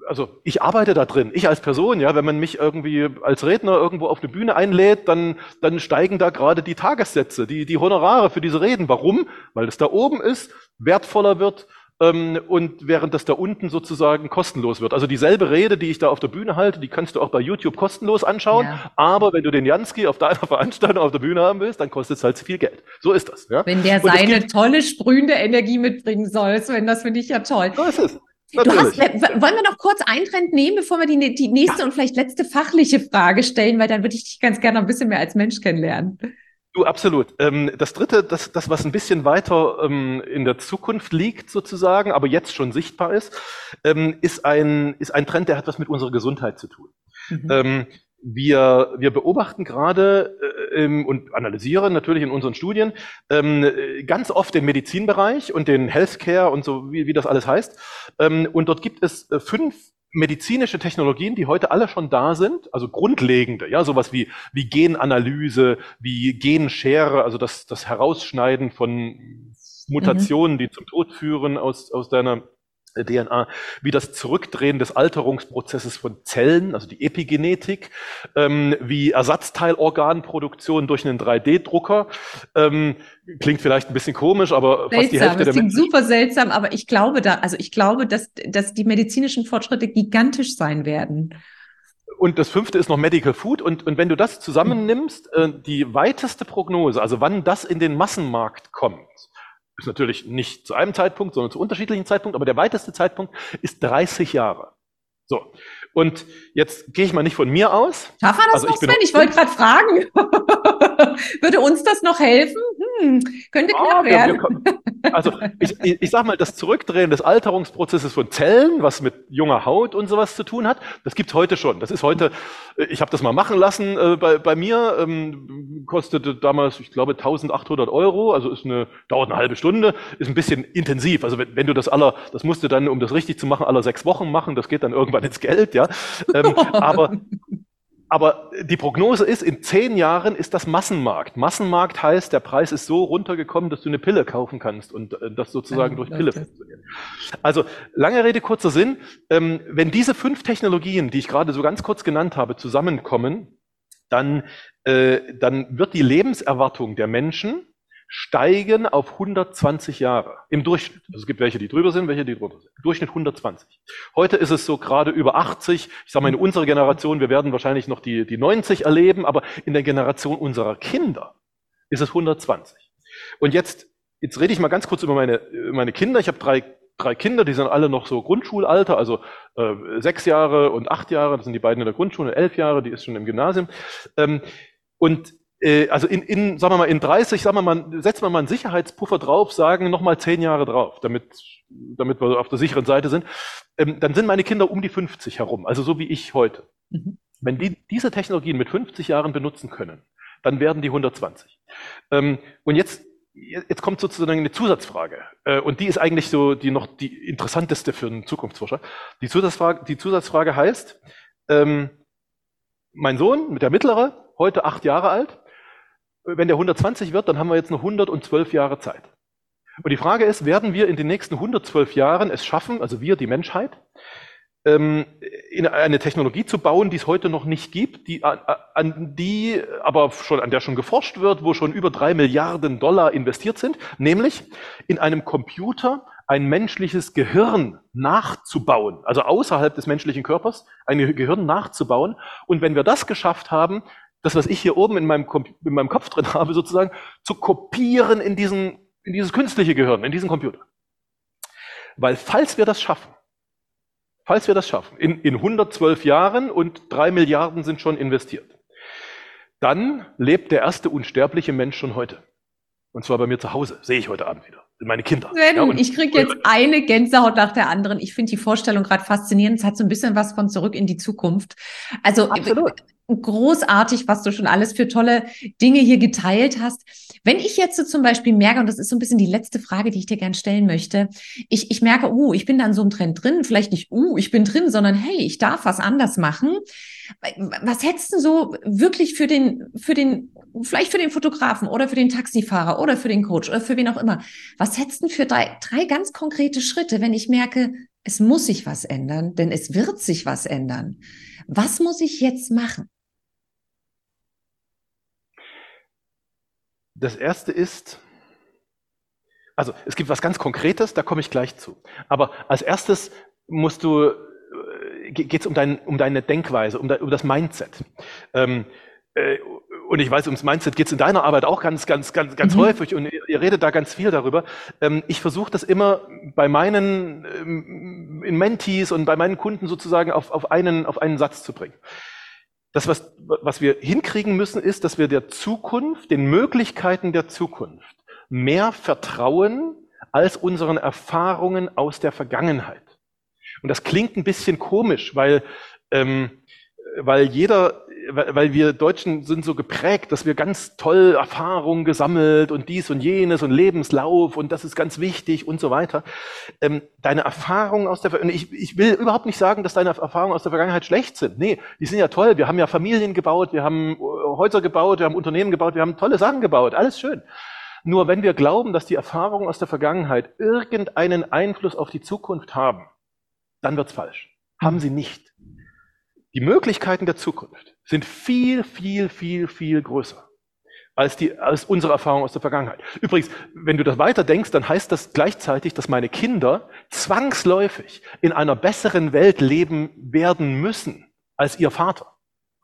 also ich arbeite da drin, ich als Person, ja, wenn man mich irgendwie als Redner irgendwo auf eine Bühne einlädt, dann, dann steigen da gerade die Tagessätze, die, die Honorare für diese Reden. Warum? Weil es da oben ist, wertvoller wird ähm, und während das da unten sozusagen kostenlos wird. Also dieselbe Rede, die ich da auf der Bühne halte, die kannst du auch bei YouTube kostenlos anschauen, ja. aber wenn du den Jansky auf deiner Veranstaltung auf der Bühne haben willst, dann kostet es halt viel Geld. So ist das. Ja? Wenn der seine tolle, sprühende Energie mitbringen soll, wenn das finde ich ja toll. So ist es. Hast, wollen wir noch kurz Eintrend nehmen, bevor wir die, die nächste ja. und vielleicht letzte fachliche Frage stellen, weil dann würde ich dich ganz gerne noch ein bisschen mehr als Mensch kennenlernen. Du, absolut. Ähm, das dritte, das, das, was ein bisschen weiter ähm, in der Zukunft liegt, sozusagen, aber jetzt schon sichtbar ist, ähm, ist, ein, ist ein Trend, der hat was mit unserer Gesundheit zu tun. Mhm. Wir, wir beobachten gerade äh, und analysieren natürlich in unseren Studien ganz oft den Medizinbereich und den Healthcare und so, wie, wie das alles heißt. Und dort gibt es äh, fünf medizinische Technologien, die heute alle schon da sind, also grundlegende, ja, sowas wie, wie Genanalyse, wie Genschere, also das, das Herausschneiden von Mutationen, mhm. die zum Tod führen aus, aus deiner DNA, wie das Zurückdrehen des Alterungsprozesses von Zellen, also die Epigenetik, ähm, wie Ersatzteilorganproduktion durch einen 3D-Drucker. Ähm, klingt vielleicht ein bisschen komisch, aber seltsam, fast die Hälfte das klingt super seltsam, aber ich glaube da, also ich glaube, dass, dass die medizinischen Fortschritte gigantisch sein werden. Und das fünfte ist noch Medical Food. Und, und wenn du das zusammennimmst, äh, die weiteste Prognose, also wann das in den Massenmarkt kommt, ist natürlich nicht zu einem Zeitpunkt, sondern zu unterschiedlichen Zeitpunkten, aber der weiteste Zeitpunkt ist 30 Jahre. So. Und jetzt gehe ich mal nicht von mir aus. Schaffer das also noch, Sven? Ich wollte gerade fragen. Würde uns das noch helfen? Hm, könnte knapp ah, werden. Wir, wir, also ich, ich, sage mal, das Zurückdrehen des Alterungsprozesses von Zellen, was mit junger Haut und sowas zu tun hat, das gibt's heute schon. Das ist heute, äh, ich habe das mal machen lassen äh, bei, bei mir, ähm, kostete damals, ich glaube, 1800 Euro, also ist eine, dauert eine halbe Stunde, ist ein bisschen intensiv. Also wenn, wenn du das aller, das musst du dann, um das richtig zu machen, aller sechs Wochen machen, das geht dann irgendwann ins Geld, ja. Ähm, aber aber die Prognose ist, in zehn Jahren ist das Massenmarkt. Massenmarkt heißt, der Preis ist so runtergekommen, dass du eine Pille kaufen kannst und äh, das sozusagen durch Pille funktioniert. Also lange Rede, kurzer Sinn. Ähm, wenn diese fünf Technologien, die ich gerade so ganz kurz genannt habe, zusammenkommen, dann, äh, dann wird die Lebenserwartung der Menschen steigen auf 120 Jahre im Durchschnitt. Also es gibt welche, die drüber sind, welche, die drunter sind. Im Durchschnitt 120. Heute ist es so gerade über 80. Ich sage mal, in unserer Generation, wir werden wahrscheinlich noch die, die 90 erleben, aber in der Generation unserer Kinder ist es 120. Und jetzt, jetzt rede ich mal ganz kurz über meine, meine Kinder. Ich habe drei, drei Kinder, die sind alle noch so Grundschulalter, also äh, sechs Jahre und acht Jahre. Das sind die beiden in der Grundschule, elf Jahre, die ist schon im Gymnasium. Ähm, und äh, also in, in, sagen wir mal, in 30, sagen wir mal, setzen wir mal einen Sicherheitspuffer drauf, sagen nochmal zehn Jahre drauf, damit, damit wir auf der sicheren Seite sind, ähm, dann sind meine Kinder um die 50 herum, also so wie ich heute. Mhm. Wenn die diese Technologien mit 50 Jahren benutzen können, dann werden die 120. Ähm, und jetzt, jetzt kommt sozusagen eine Zusatzfrage. Äh, und die ist eigentlich so die noch die interessanteste für einen Zukunftsforscher. Die Zusatzfrage, die Zusatzfrage heißt, ähm, mein Sohn, mit der mittlere, heute acht Jahre alt, wenn der 120 wird, dann haben wir jetzt noch 112 Jahre Zeit. Und die Frage ist, werden wir in den nächsten 112 Jahren es schaffen, also wir, die Menschheit, ähm, in eine Technologie zu bauen, die es heute noch nicht gibt, die, an die aber schon, an der schon geforscht wird, wo schon über drei Milliarden Dollar investiert sind, nämlich in einem Computer ein menschliches Gehirn nachzubauen, also außerhalb des menschlichen Körpers, ein Gehirn nachzubauen. Und wenn wir das geschafft haben, das, was ich hier oben in meinem, in meinem Kopf drin habe, sozusagen zu kopieren in, diesen, in dieses künstliche Gehirn, in diesen Computer. Weil falls wir das schaffen, falls wir das schaffen, in, in 112 Jahren und drei Milliarden sind schon investiert, dann lebt der erste unsterbliche Mensch schon heute. Und zwar bei mir zu Hause, sehe ich heute Abend wieder meine Kinder. Sven, ja, ich kriege jetzt eine Gänsehaut nach der anderen. Ich finde die Vorstellung gerade faszinierend. Es hat so ein bisschen was von zurück in die Zukunft. Also Absolut großartig, was du schon alles für tolle Dinge hier geteilt hast. Wenn ich jetzt so zum Beispiel merke, und das ist so ein bisschen die letzte Frage, die ich dir gerne stellen möchte, ich, ich merke, uh, ich bin da in so einem Trend drin, vielleicht nicht, uh, ich bin drin, sondern hey, ich darf was anders machen. Was hättest du so wirklich für den, für den, vielleicht für den Fotografen oder für den Taxifahrer oder für den Coach oder für wen auch immer? Was hättest du für drei, drei ganz konkrete Schritte, wenn ich merke, es muss sich was ändern, denn es wird sich was ändern? Was muss ich jetzt machen? Das erste ist, also es gibt was ganz Konkretes, da komme ich gleich zu. Aber als erstes musst du, äh, geht es um, dein, um deine Denkweise, um, de, um das Mindset. Ähm, äh, und ich weiß, ums Mindset geht es in deiner Arbeit auch ganz, ganz, ganz, ganz mhm. häufig und ihr, ihr, redet da ganz viel darüber. Ähm, ich versuche das immer bei meinen ähm, in Mentees und bei meinen Kunden sozusagen auf, auf, einen, auf einen Satz zu bringen. Das, was, was wir hinkriegen müssen, ist, dass wir der Zukunft, den Möglichkeiten der Zukunft mehr vertrauen als unseren Erfahrungen aus der Vergangenheit. Und das klingt ein bisschen komisch, weil, ähm, weil jeder weil wir Deutschen sind so geprägt, dass wir ganz toll Erfahrungen gesammelt und dies und jenes und Lebenslauf und das ist ganz wichtig und so weiter. Ähm, deine Erfahrungen aus der, ich, ich will überhaupt nicht sagen, dass deine Erfahrungen aus der Vergangenheit schlecht sind. Nee, die sind ja toll. Wir haben ja Familien gebaut, wir haben äh, Häuser gebaut, wir haben Unternehmen gebaut, wir haben tolle Sachen gebaut. Alles schön. Nur wenn wir glauben, dass die Erfahrungen aus der Vergangenheit irgendeinen Einfluss auf die Zukunft haben, dann wird's falsch. Haben sie nicht. Die Möglichkeiten der Zukunft sind viel, viel, viel, viel größer als, die, als unsere Erfahrung aus der Vergangenheit. Übrigens, wenn du das weiter denkst, dann heißt das gleichzeitig, dass meine Kinder zwangsläufig in einer besseren Welt leben werden müssen als ihr Vater.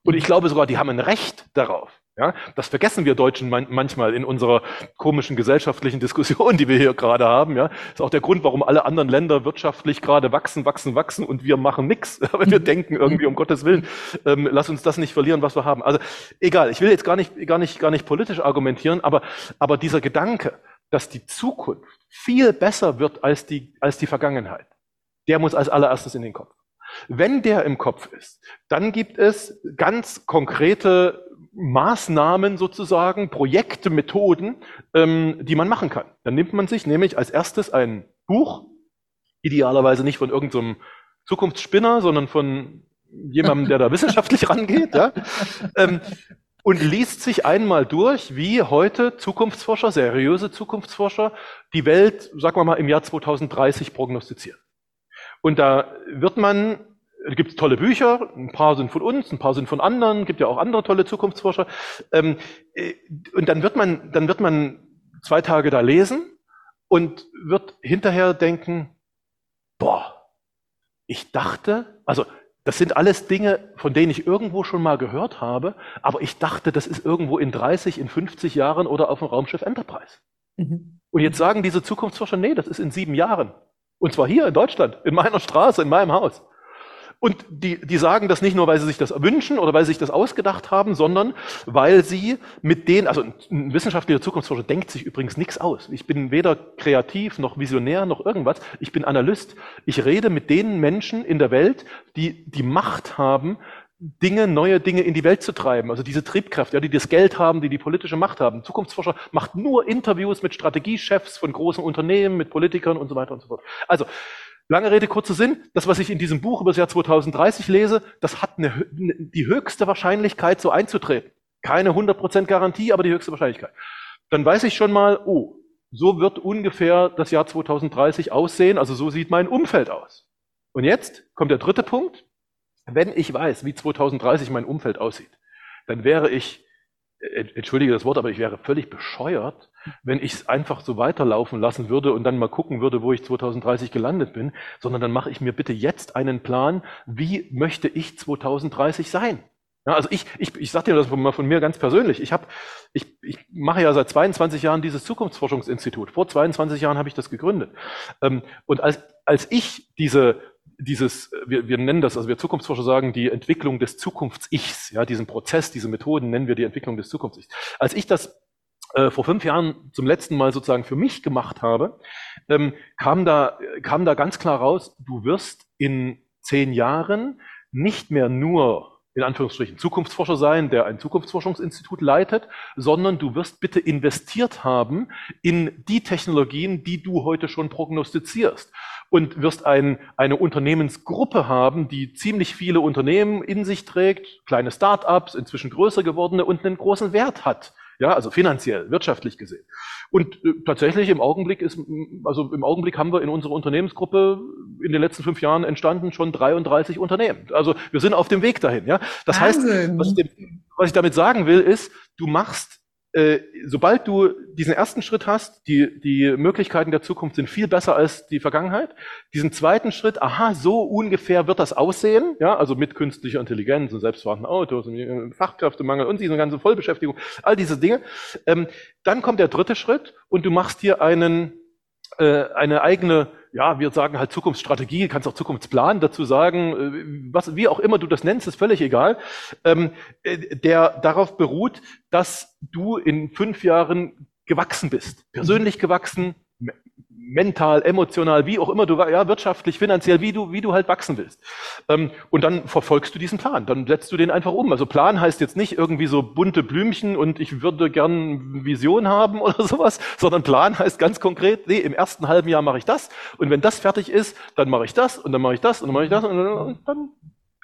Und ich glaube sogar, die haben ein Recht darauf. Ja, das vergessen wir Deutschen manchmal in unserer komischen gesellschaftlichen Diskussion, die wir hier gerade haben. Ja, ist auch der Grund, warum alle anderen Länder wirtschaftlich gerade wachsen, wachsen, wachsen und wir machen nichts. Wenn wir mhm. denken irgendwie um Gottes Willen, ähm, lass uns das nicht verlieren, was wir haben. Also egal, ich will jetzt gar nicht, gar nicht, gar nicht politisch argumentieren, aber, aber dieser Gedanke, dass die Zukunft viel besser wird als die, als die Vergangenheit, der muss als allererstes in den Kopf. Wenn der im Kopf ist, dann gibt es ganz konkrete Maßnahmen sozusagen, Projekte, Methoden, ähm, die man machen kann. Dann nimmt man sich nämlich als erstes ein Buch, idealerweise nicht von irgendeinem so Zukunftsspinner, sondern von jemandem, der da wissenschaftlich rangeht, ja, ähm, und liest sich einmal durch, wie heute Zukunftsforscher, seriöse Zukunftsforscher, die Welt, sagen wir mal, im Jahr 2030 prognostizieren. Und da wird man es gibt tolle Bücher, ein paar sind von uns, ein paar sind von anderen, gibt ja auch andere tolle Zukunftsforscher. Ähm, äh, und dann wird man, dann wird man zwei Tage da lesen und wird hinterher denken, boah, ich dachte, also das sind alles Dinge, von denen ich irgendwo schon mal gehört habe, aber ich dachte, das ist irgendwo in 30, in 50 Jahren oder auf dem Raumschiff Enterprise. Mhm. Und jetzt sagen diese Zukunftsforscher, nee, das ist in sieben Jahren. Und zwar hier in Deutschland, in meiner Straße, in meinem Haus. Und die, die sagen das nicht nur, weil sie sich das wünschen oder weil sie sich das ausgedacht haben, sondern weil sie mit denen, also ein wissenschaftlicher Zukunftsforscher denkt sich übrigens nichts aus. Ich bin weder kreativ noch visionär noch irgendwas. Ich bin Analyst. Ich rede mit den Menschen in der Welt, die die Macht haben, Dinge, neue Dinge in die Welt zu treiben. Also diese Triebkraft, ja, die das Geld haben, die die politische Macht haben. Zukunftsforscher macht nur Interviews mit Strategiechefs von großen Unternehmen, mit Politikern und so weiter und so fort. Also Lange Rede, kurzer Sinn. Das, was ich in diesem Buch über das Jahr 2030 lese, das hat eine, die höchste Wahrscheinlichkeit, so einzutreten. Keine 100% Garantie, aber die höchste Wahrscheinlichkeit. Dann weiß ich schon mal, oh, so wird ungefähr das Jahr 2030 aussehen, also so sieht mein Umfeld aus. Und jetzt kommt der dritte Punkt. Wenn ich weiß, wie 2030 mein Umfeld aussieht, dann wäre ich, entschuldige das Wort, aber ich wäre völlig bescheuert, wenn ich es einfach so weiterlaufen lassen würde und dann mal gucken würde, wo ich 2030 gelandet bin, sondern dann mache ich mir bitte jetzt einen Plan, wie möchte ich 2030 sein? Ja, also ich, ich, ich sage dir das mal von mir ganz persönlich. Ich, hab, ich, ich mache ja seit 22 Jahren dieses Zukunftsforschungsinstitut. Vor 22 Jahren habe ich das gegründet. Ähm, und als, als ich diese dieses, wir, wir nennen das, also wir Zukunftsforscher sagen, die Entwicklung des Zukunfts-Ichs, ja, diesen Prozess, diese Methoden nennen wir die Entwicklung des Zukunfts-Ichs. Als ich das äh, vor fünf Jahren zum letzten Mal sozusagen für mich gemacht habe, ähm, kam, da, kam da ganz klar raus, du wirst in zehn Jahren nicht mehr nur in Anführungsstrichen Zukunftsforscher sein, der ein Zukunftsforschungsinstitut leitet, sondern du wirst bitte investiert haben in die Technologien, die du heute schon prognostizierst und wirst ein, eine Unternehmensgruppe haben, die ziemlich viele Unternehmen in sich trägt, kleine Start-ups, inzwischen größer gewordene und einen großen Wert hat. Ja, also finanziell, wirtschaftlich gesehen. Und äh, tatsächlich im Augenblick ist, also im Augenblick haben wir in unserer Unternehmensgruppe in den letzten fünf Jahren entstanden schon 33 Unternehmen. Also wir sind auf dem Weg dahin. Ja, das Wahnsinn. heißt, was ich, was ich damit sagen will, ist, du machst äh, sobald du diesen ersten Schritt hast, die, die Möglichkeiten der Zukunft sind viel besser als die Vergangenheit. Diesen zweiten Schritt, aha, so ungefähr wird das aussehen, ja, also mit künstlicher Intelligenz und selbstfahrenden Autos und äh, Fachkräftemangel und diese ganze Vollbeschäftigung, all diese Dinge. Ähm, dann kommt der dritte Schritt und du machst hier einen, äh, eine eigene ja, wir sagen halt Zukunftsstrategie, kannst auch Zukunftsplan dazu sagen, äh, was, wie auch immer du das nennst, ist völlig egal, ähm, äh, der darauf beruht, dass du in fünf Jahren gewachsen bist, persönlich gewachsen, mental, emotional, wie auch immer du, ja, wirtschaftlich, finanziell, wie du, wie du halt wachsen willst. Ähm, und dann verfolgst du diesen Plan, dann setzt du den einfach um. Also Plan heißt jetzt nicht irgendwie so bunte Blümchen und ich würde gern Vision haben oder sowas, sondern Plan heißt ganz konkret, nee, im ersten halben Jahr mache ich das und wenn das fertig ist, dann mache ich das und dann mache ich das und dann mache ich das und dann, und dann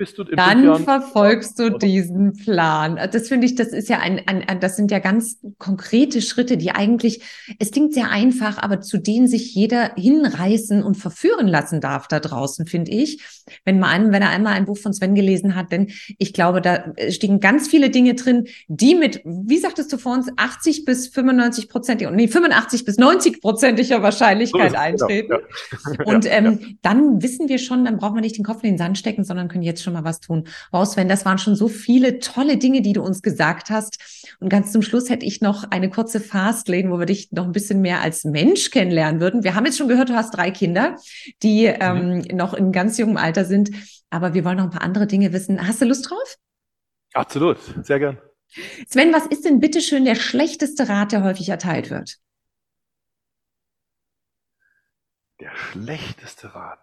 bist du in Dann verfolgst du diesen Plan. Das finde ich, das ist ja ein, ein, das sind ja ganz konkrete Schritte, die eigentlich, es klingt sehr einfach, aber zu denen sich jeder hinreißen und verführen lassen darf da draußen, finde ich. Wenn man, wenn er einmal ein Buch von Sven gelesen hat, denn ich glaube, da stehen ganz viele Dinge drin, die mit, wie sagtest du vor uns, 80 bis 95 Prozent, nee, 85 bis 90 prozentiger Wahrscheinlichkeit so eintreten. Ja, ja. Und ähm, ja. dann wissen wir schon, dann brauchen wir nicht den Kopf in den Sand stecken, sondern können jetzt schon schon mal was tun. Wow, Sven, das waren schon so viele tolle Dinge, die du uns gesagt hast. Und ganz zum Schluss hätte ich noch eine kurze Fastlane, wo wir dich noch ein bisschen mehr als Mensch kennenlernen würden. Wir haben jetzt schon gehört, du hast drei Kinder, die mhm. ähm, noch in ganz jungem Alter sind. Aber wir wollen noch ein paar andere Dinge wissen. Hast du Lust drauf? Absolut, sehr gern. Sven, was ist denn bitteschön der schlechteste Rat, der häufig erteilt wird? Der schlechteste Rat.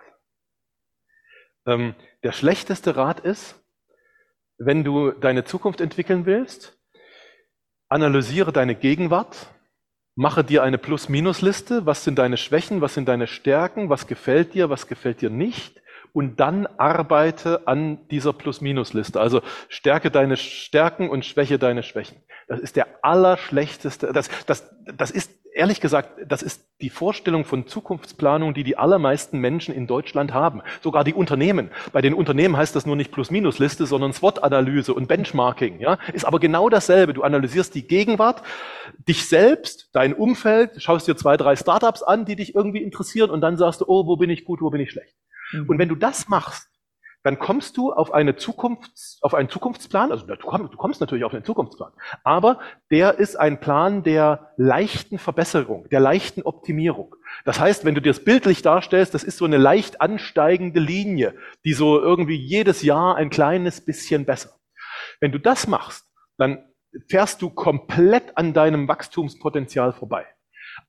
Ähm, der schlechteste Rat ist, wenn du deine Zukunft entwickeln willst, analysiere deine Gegenwart, mache dir eine Plus-Minus-Liste, was sind deine Schwächen, was sind deine Stärken, was gefällt dir, was gefällt dir nicht und dann arbeite an dieser Plus-Minus-Liste. Also stärke deine Stärken und schwäche deine Schwächen. Das ist der allerschlechteste, das, das, das ist ehrlich gesagt, das ist die Vorstellung von Zukunftsplanung, die die allermeisten Menschen in Deutschland haben. Sogar die Unternehmen. Bei den Unternehmen heißt das nur nicht Plus-Minus-Liste, sondern SWOT-Analyse und Benchmarking. Ja, ist aber genau dasselbe. Du analysierst die Gegenwart, dich selbst, dein Umfeld, schaust dir zwei, drei Startups an, die dich irgendwie interessieren und dann sagst du, oh, wo bin ich gut, wo bin ich schlecht. Mhm. Und wenn du das machst, dann kommst du auf eine Zukunfts, auf einen Zukunftsplan, also du kommst, du kommst natürlich auf einen Zukunftsplan, aber der ist ein Plan der leichten Verbesserung, der leichten Optimierung. Das heißt, wenn du dir das bildlich darstellst, das ist so eine leicht ansteigende Linie, die so irgendwie jedes Jahr ein kleines bisschen besser. Wenn du das machst, dann fährst du komplett an deinem Wachstumspotenzial vorbei.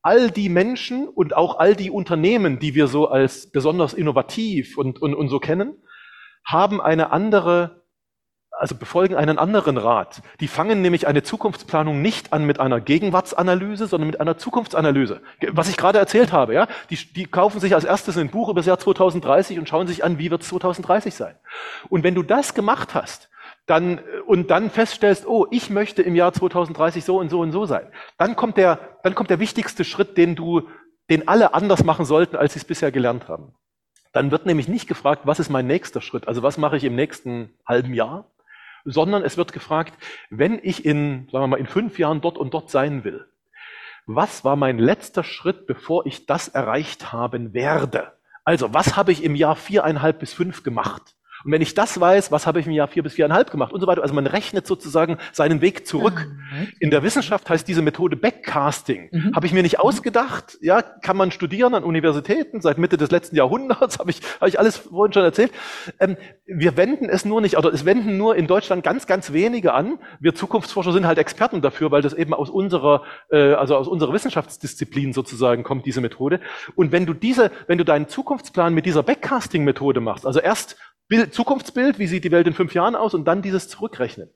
All die Menschen und auch all die Unternehmen, die wir so als besonders innovativ und, und, und so kennen, haben eine andere, also befolgen einen anderen Rat. Die fangen nämlich eine Zukunftsplanung nicht an mit einer Gegenwartsanalyse, sondern mit einer Zukunftsanalyse. Was ich gerade erzählt habe, ja. Die, die kaufen sich als erstes ein Buch über das Jahr 2030 und schauen sich an, wie wird es 2030 sein. Und wenn du das gemacht hast, dann, und dann feststellst, oh, ich möchte im Jahr 2030 so und so und so sein, dann kommt der, dann kommt der wichtigste Schritt, den du, den alle anders machen sollten, als sie es bisher gelernt haben. Dann wird nämlich nicht gefragt, was ist mein nächster Schritt, also was mache ich im nächsten halben Jahr, sondern es wird gefragt, wenn ich in, sagen wir mal, in fünf Jahren dort und dort sein will, was war mein letzter Schritt, bevor ich das erreicht haben werde? Also, was habe ich im Jahr viereinhalb bis fünf gemacht? Und wenn ich das weiß, was habe ich im Jahr vier bis viereinhalb gemacht und so weiter. Also man rechnet sozusagen seinen Weg zurück. In der Wissenschaft heißt diese Methode Backcasting. Mhm. Habe ich mir nicht ausgedacht. Ja, kann man studieren an Universitäten seit Mitte des letzten Jahrhunderts. Habe ich, habe ich alles vorhin schon erzählt. Ähm, wir wenden es nur nicht, oder es wenden nur in Deutschland ganz, ganz wenige an. Wir Zukunftsforscher sind halt Experten dafür, weil das eben aus unserer, äh, also aus unserer Wissenschaftsdisziplin sozusagen kommt, diese Methode. Und wenn du diese, wenn du deinen Zukunftsplan mit dieser Backcasting-Methode machst, also erst Bild, Zukunftsbild, wie sieht die Welt in fünf Jahren aus und dann dieses Zurückrechnen.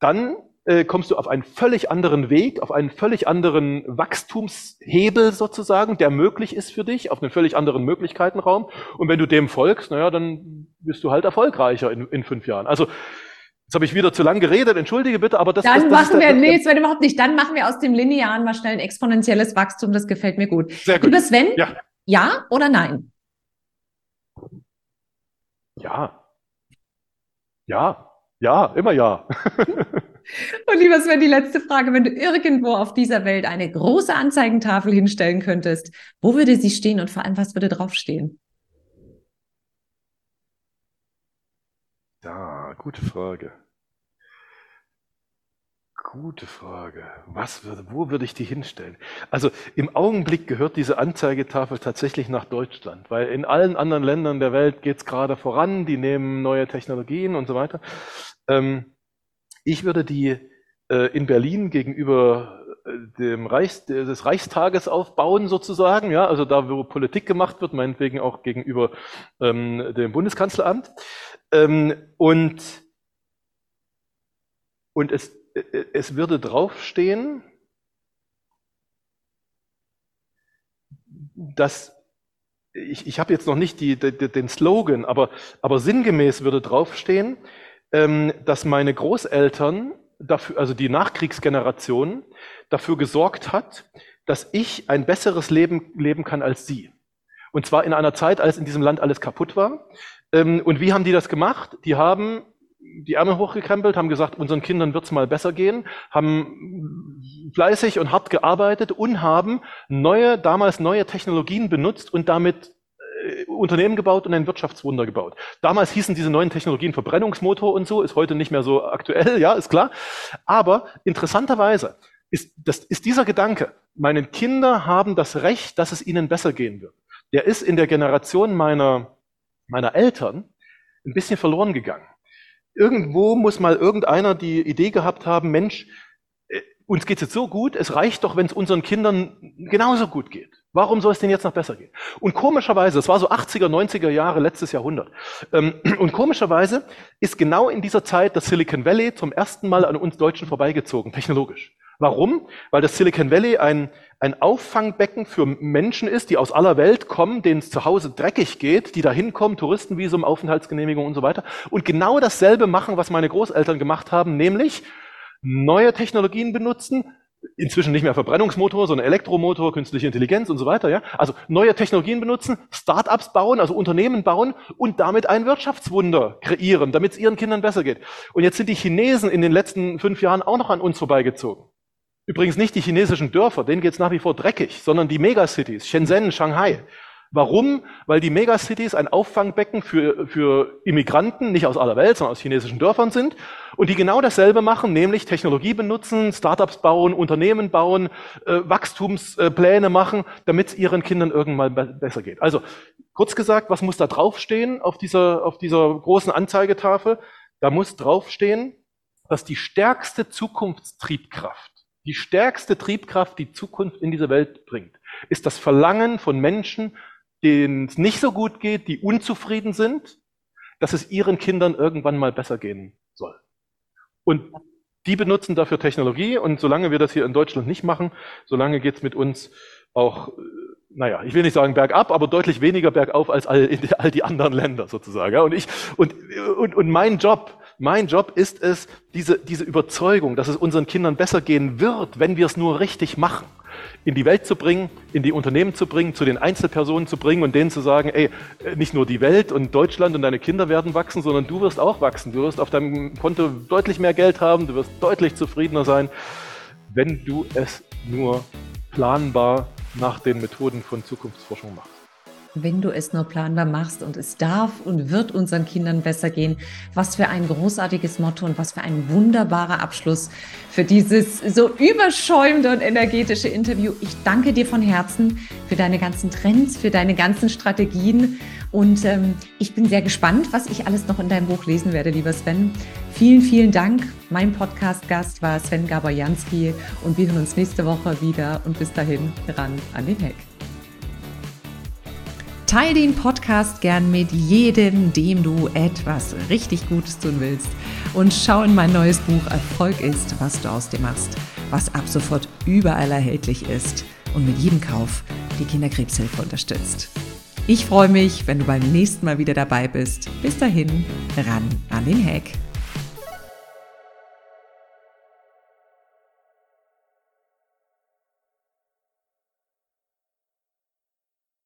Dann äh, kommst du auf einen völlig anderen Weg, auf einen völlig anderen Wachstumshebel sozusagen, der möglich ist für dich, auf einen völlig anderen Möglichkeitenraum. Und wenn du dem folgst, naja, dann bist du halt erfolgreicher in, in fünf Jahren. Also Jetzt habe ich wieder zu lang geredet, entschuldige bitte, aber das Dann das, das machen wir, nee, Sven, überhaupt nicht. Dann machen wir aus dem Linearen mal schnell ein exponentielles Wachstum, das gefällt mir gut. Sehr gut. Lieber Sven, ja, ja oder nein? Ja. Ja. Ja, immer ja. Und lieber Sven, die letzte Frage. Wenn du irgendwo auf dieser Welt eine große Anzeigentafel hinstellen könntest, wo würde sie stehen und vor allem, was würde draufstehen? Ja, gute Frage. Gute Frage. Was würde, wo würde ich die hinstellen? Also im Augenblick gehört diese Anzeigetafel tatsächlich nach Deutschland, weil in allen anderen Ländern der Welt geht es gerade voran, die nehmen neue Technologien und so weiter. Ähm, ich würde die äh, in Berlin gegenüber äh, dem Reichs, des Reichstages aufbauen sozusagen, ja, also da, wo Politik gemacht wird, meinetwegen auch gegenüber ähm, dem Bundeskanzleramt. Ähm, und, und es es würde draufstehen, dass ich, ich habe jetzt noch nicht die, die, den Slogan, aber, aber sinngemäß würde draufstehen, ähm, dass meine Großeltern, dafür, also die Nachkriegsgeneration, dafür gesorgt hat, dass ich ein besseres Leben leben kann als sie. Und zwar in einer Zeit, als in diesem Land alles kaputt war. Ähm, und wie haben die das gemacht? Die haben die Ärmel hochgekrempelt, haben gesagt, unseren Kindern wird's mal besser gehen, haben fleißig und hart gearbeitet und haben neue, damals neue Technologien benutzt und damit äh, Unternehmen gebaut und ein Wirtschaftswunder gebaut. Damals hießen diese neuen Technologien Verbrennungsmotor und so, ist heute nicht mehr so aktuell, ja, ist klar. Aber interessanterweise ist, das, ist dieser Gedanke, meine Kinder haben das Recht, dass es ihnen besser gehen wird. Der ist in der Generation meiner, meiner Eltern ein bisschen verloren gegangen irgendwo muss mal irgendeiner die Idee gehabt haben, Mensch, äh, uns geht es jetzt so gut, es reicht doch, wenn es unseren Kindern genauso gut geht. Warum soll es denen jetzt noch besser gehen? Und komischerweise, es war so 80er, 90er Jahre, letztes Jahrhundert. Ähm, und komischerweise ist genau in dieser Zeit das Silicon Valley zum ersten Mal an uns Deutschen vorbeigezogen, technologisch. Warum? Weil das Silicon Valley ein, ein Auffangbecken für Menschen ist, die aus aller Welt kommen, denen es zu Hause dreckig geht, die da hinkommen, Touristenvisum, Aufenthaltsgenehmigung und so weiter, und genau dasselbe machen, was meine Großeltern gemacht haben, nämlich neue Technologien benutzen, inzwischen nicht mehr Verbrennungsmotor, sondern Elektromotor, künstliche Intelligenz und so weiter, ja. Also neue Technologien benutzen, Startups bauen, also Unternehmen bauen und damit ein Wirtschaftswunder kreieren, damit es ihren Kindern besser geht. Und jetzt sind die Chinesen in den letzten fünf Jahren auch noch an uns vorbeigezogen. Übrigens nicht die chinesischen Dörfer, denen geht es nach wie vor dreckig, sondern die Megacities, Shenzhen, Shanghai. Warum? Weil die Megacities ein Auffangbecken für, für Immigranten, nicht aus aller Welt, sondern aus chinesischen Dörfern sind und die genau dasselbe machen, nämlich Technologie benutzen, Startups bauen, Unternehmen bauen, äh, Wachstumspläne machen, damit es ihren Kindern irgendwann be besser geht. Also kurz gesagt, was muss da draufstehen auf dieser, auf dieser großen Anzeigetafel? Da muss draufstehen, dass die stärkste Zukunftstriebkraft die stärkste Triebkraft, die Zukunft in diese Welt bringt, ist das Verlangen von Menschen, denen es nicht so gut geht, die unzufrieden sind, dass es ihren Kindern irgendwann mal besser gehen soll. Und die benutzen dafür Technologie und solange wir das hier in Deutschland nicht machen, solange geht es mit uns auch, äh, naja, ich will nicht sagen bergab, aber deutlich weniger bergauf als all, all die anderen Länder sozusagen. Und ich, und, und, und mein Job mein Job ist es, diese, diese Überzeugung, dass es unseren Kindern besser gehen wird, wenn wir es nur richtig machen, in die Welt zu bringen, in die Unternehmen zu bringen, zu den Einzelpersonen zu bringen und denen zu sagen, ey, nicht nur die Welt und Deutschland und deine Kinder werden wachsen, sondern du wirst auch wachsen. Du wirst auf deinem Konto deutlich mehr Geld haben, du wirst deutlich zufriedener sein, wenn du es nur planbar nach den Methoden von Zukunftsforschung machst wenn du es nur planbar machst und es darf und wird unseren Kindern besser gehen. Was für ein großartiges Motto und was für ein wunderbarer Abschluss für dieses so überschäumende und energetische Interview. Ich danke dir von Herzen für deine ganzen Trends, für deine ganzen Strategien und ähm, ich bin sehr gespannt, was ich alles noch in deinem Buch lesen werde, lieber Sven. Vielen, vielen Dank. Mein Podcast-Gast war Sven Gaborjanski und wir hören uns nächste Woche wieder und bis dahin ran an den Heck. Teil den Podcast gern mit jedem, dem du etwas richtig Gutes tun willst. Und schau in mein neues Buch Erfolg ist, was du aus dir machst, was ab sofort überall erhältlich ist und mit jedem Kauf die Kinderkrebshilfe unterstützt. Ich freue mich, wenn du beim nächsten Mal wieder dabei bist. Bis dahin, ran an den Hack.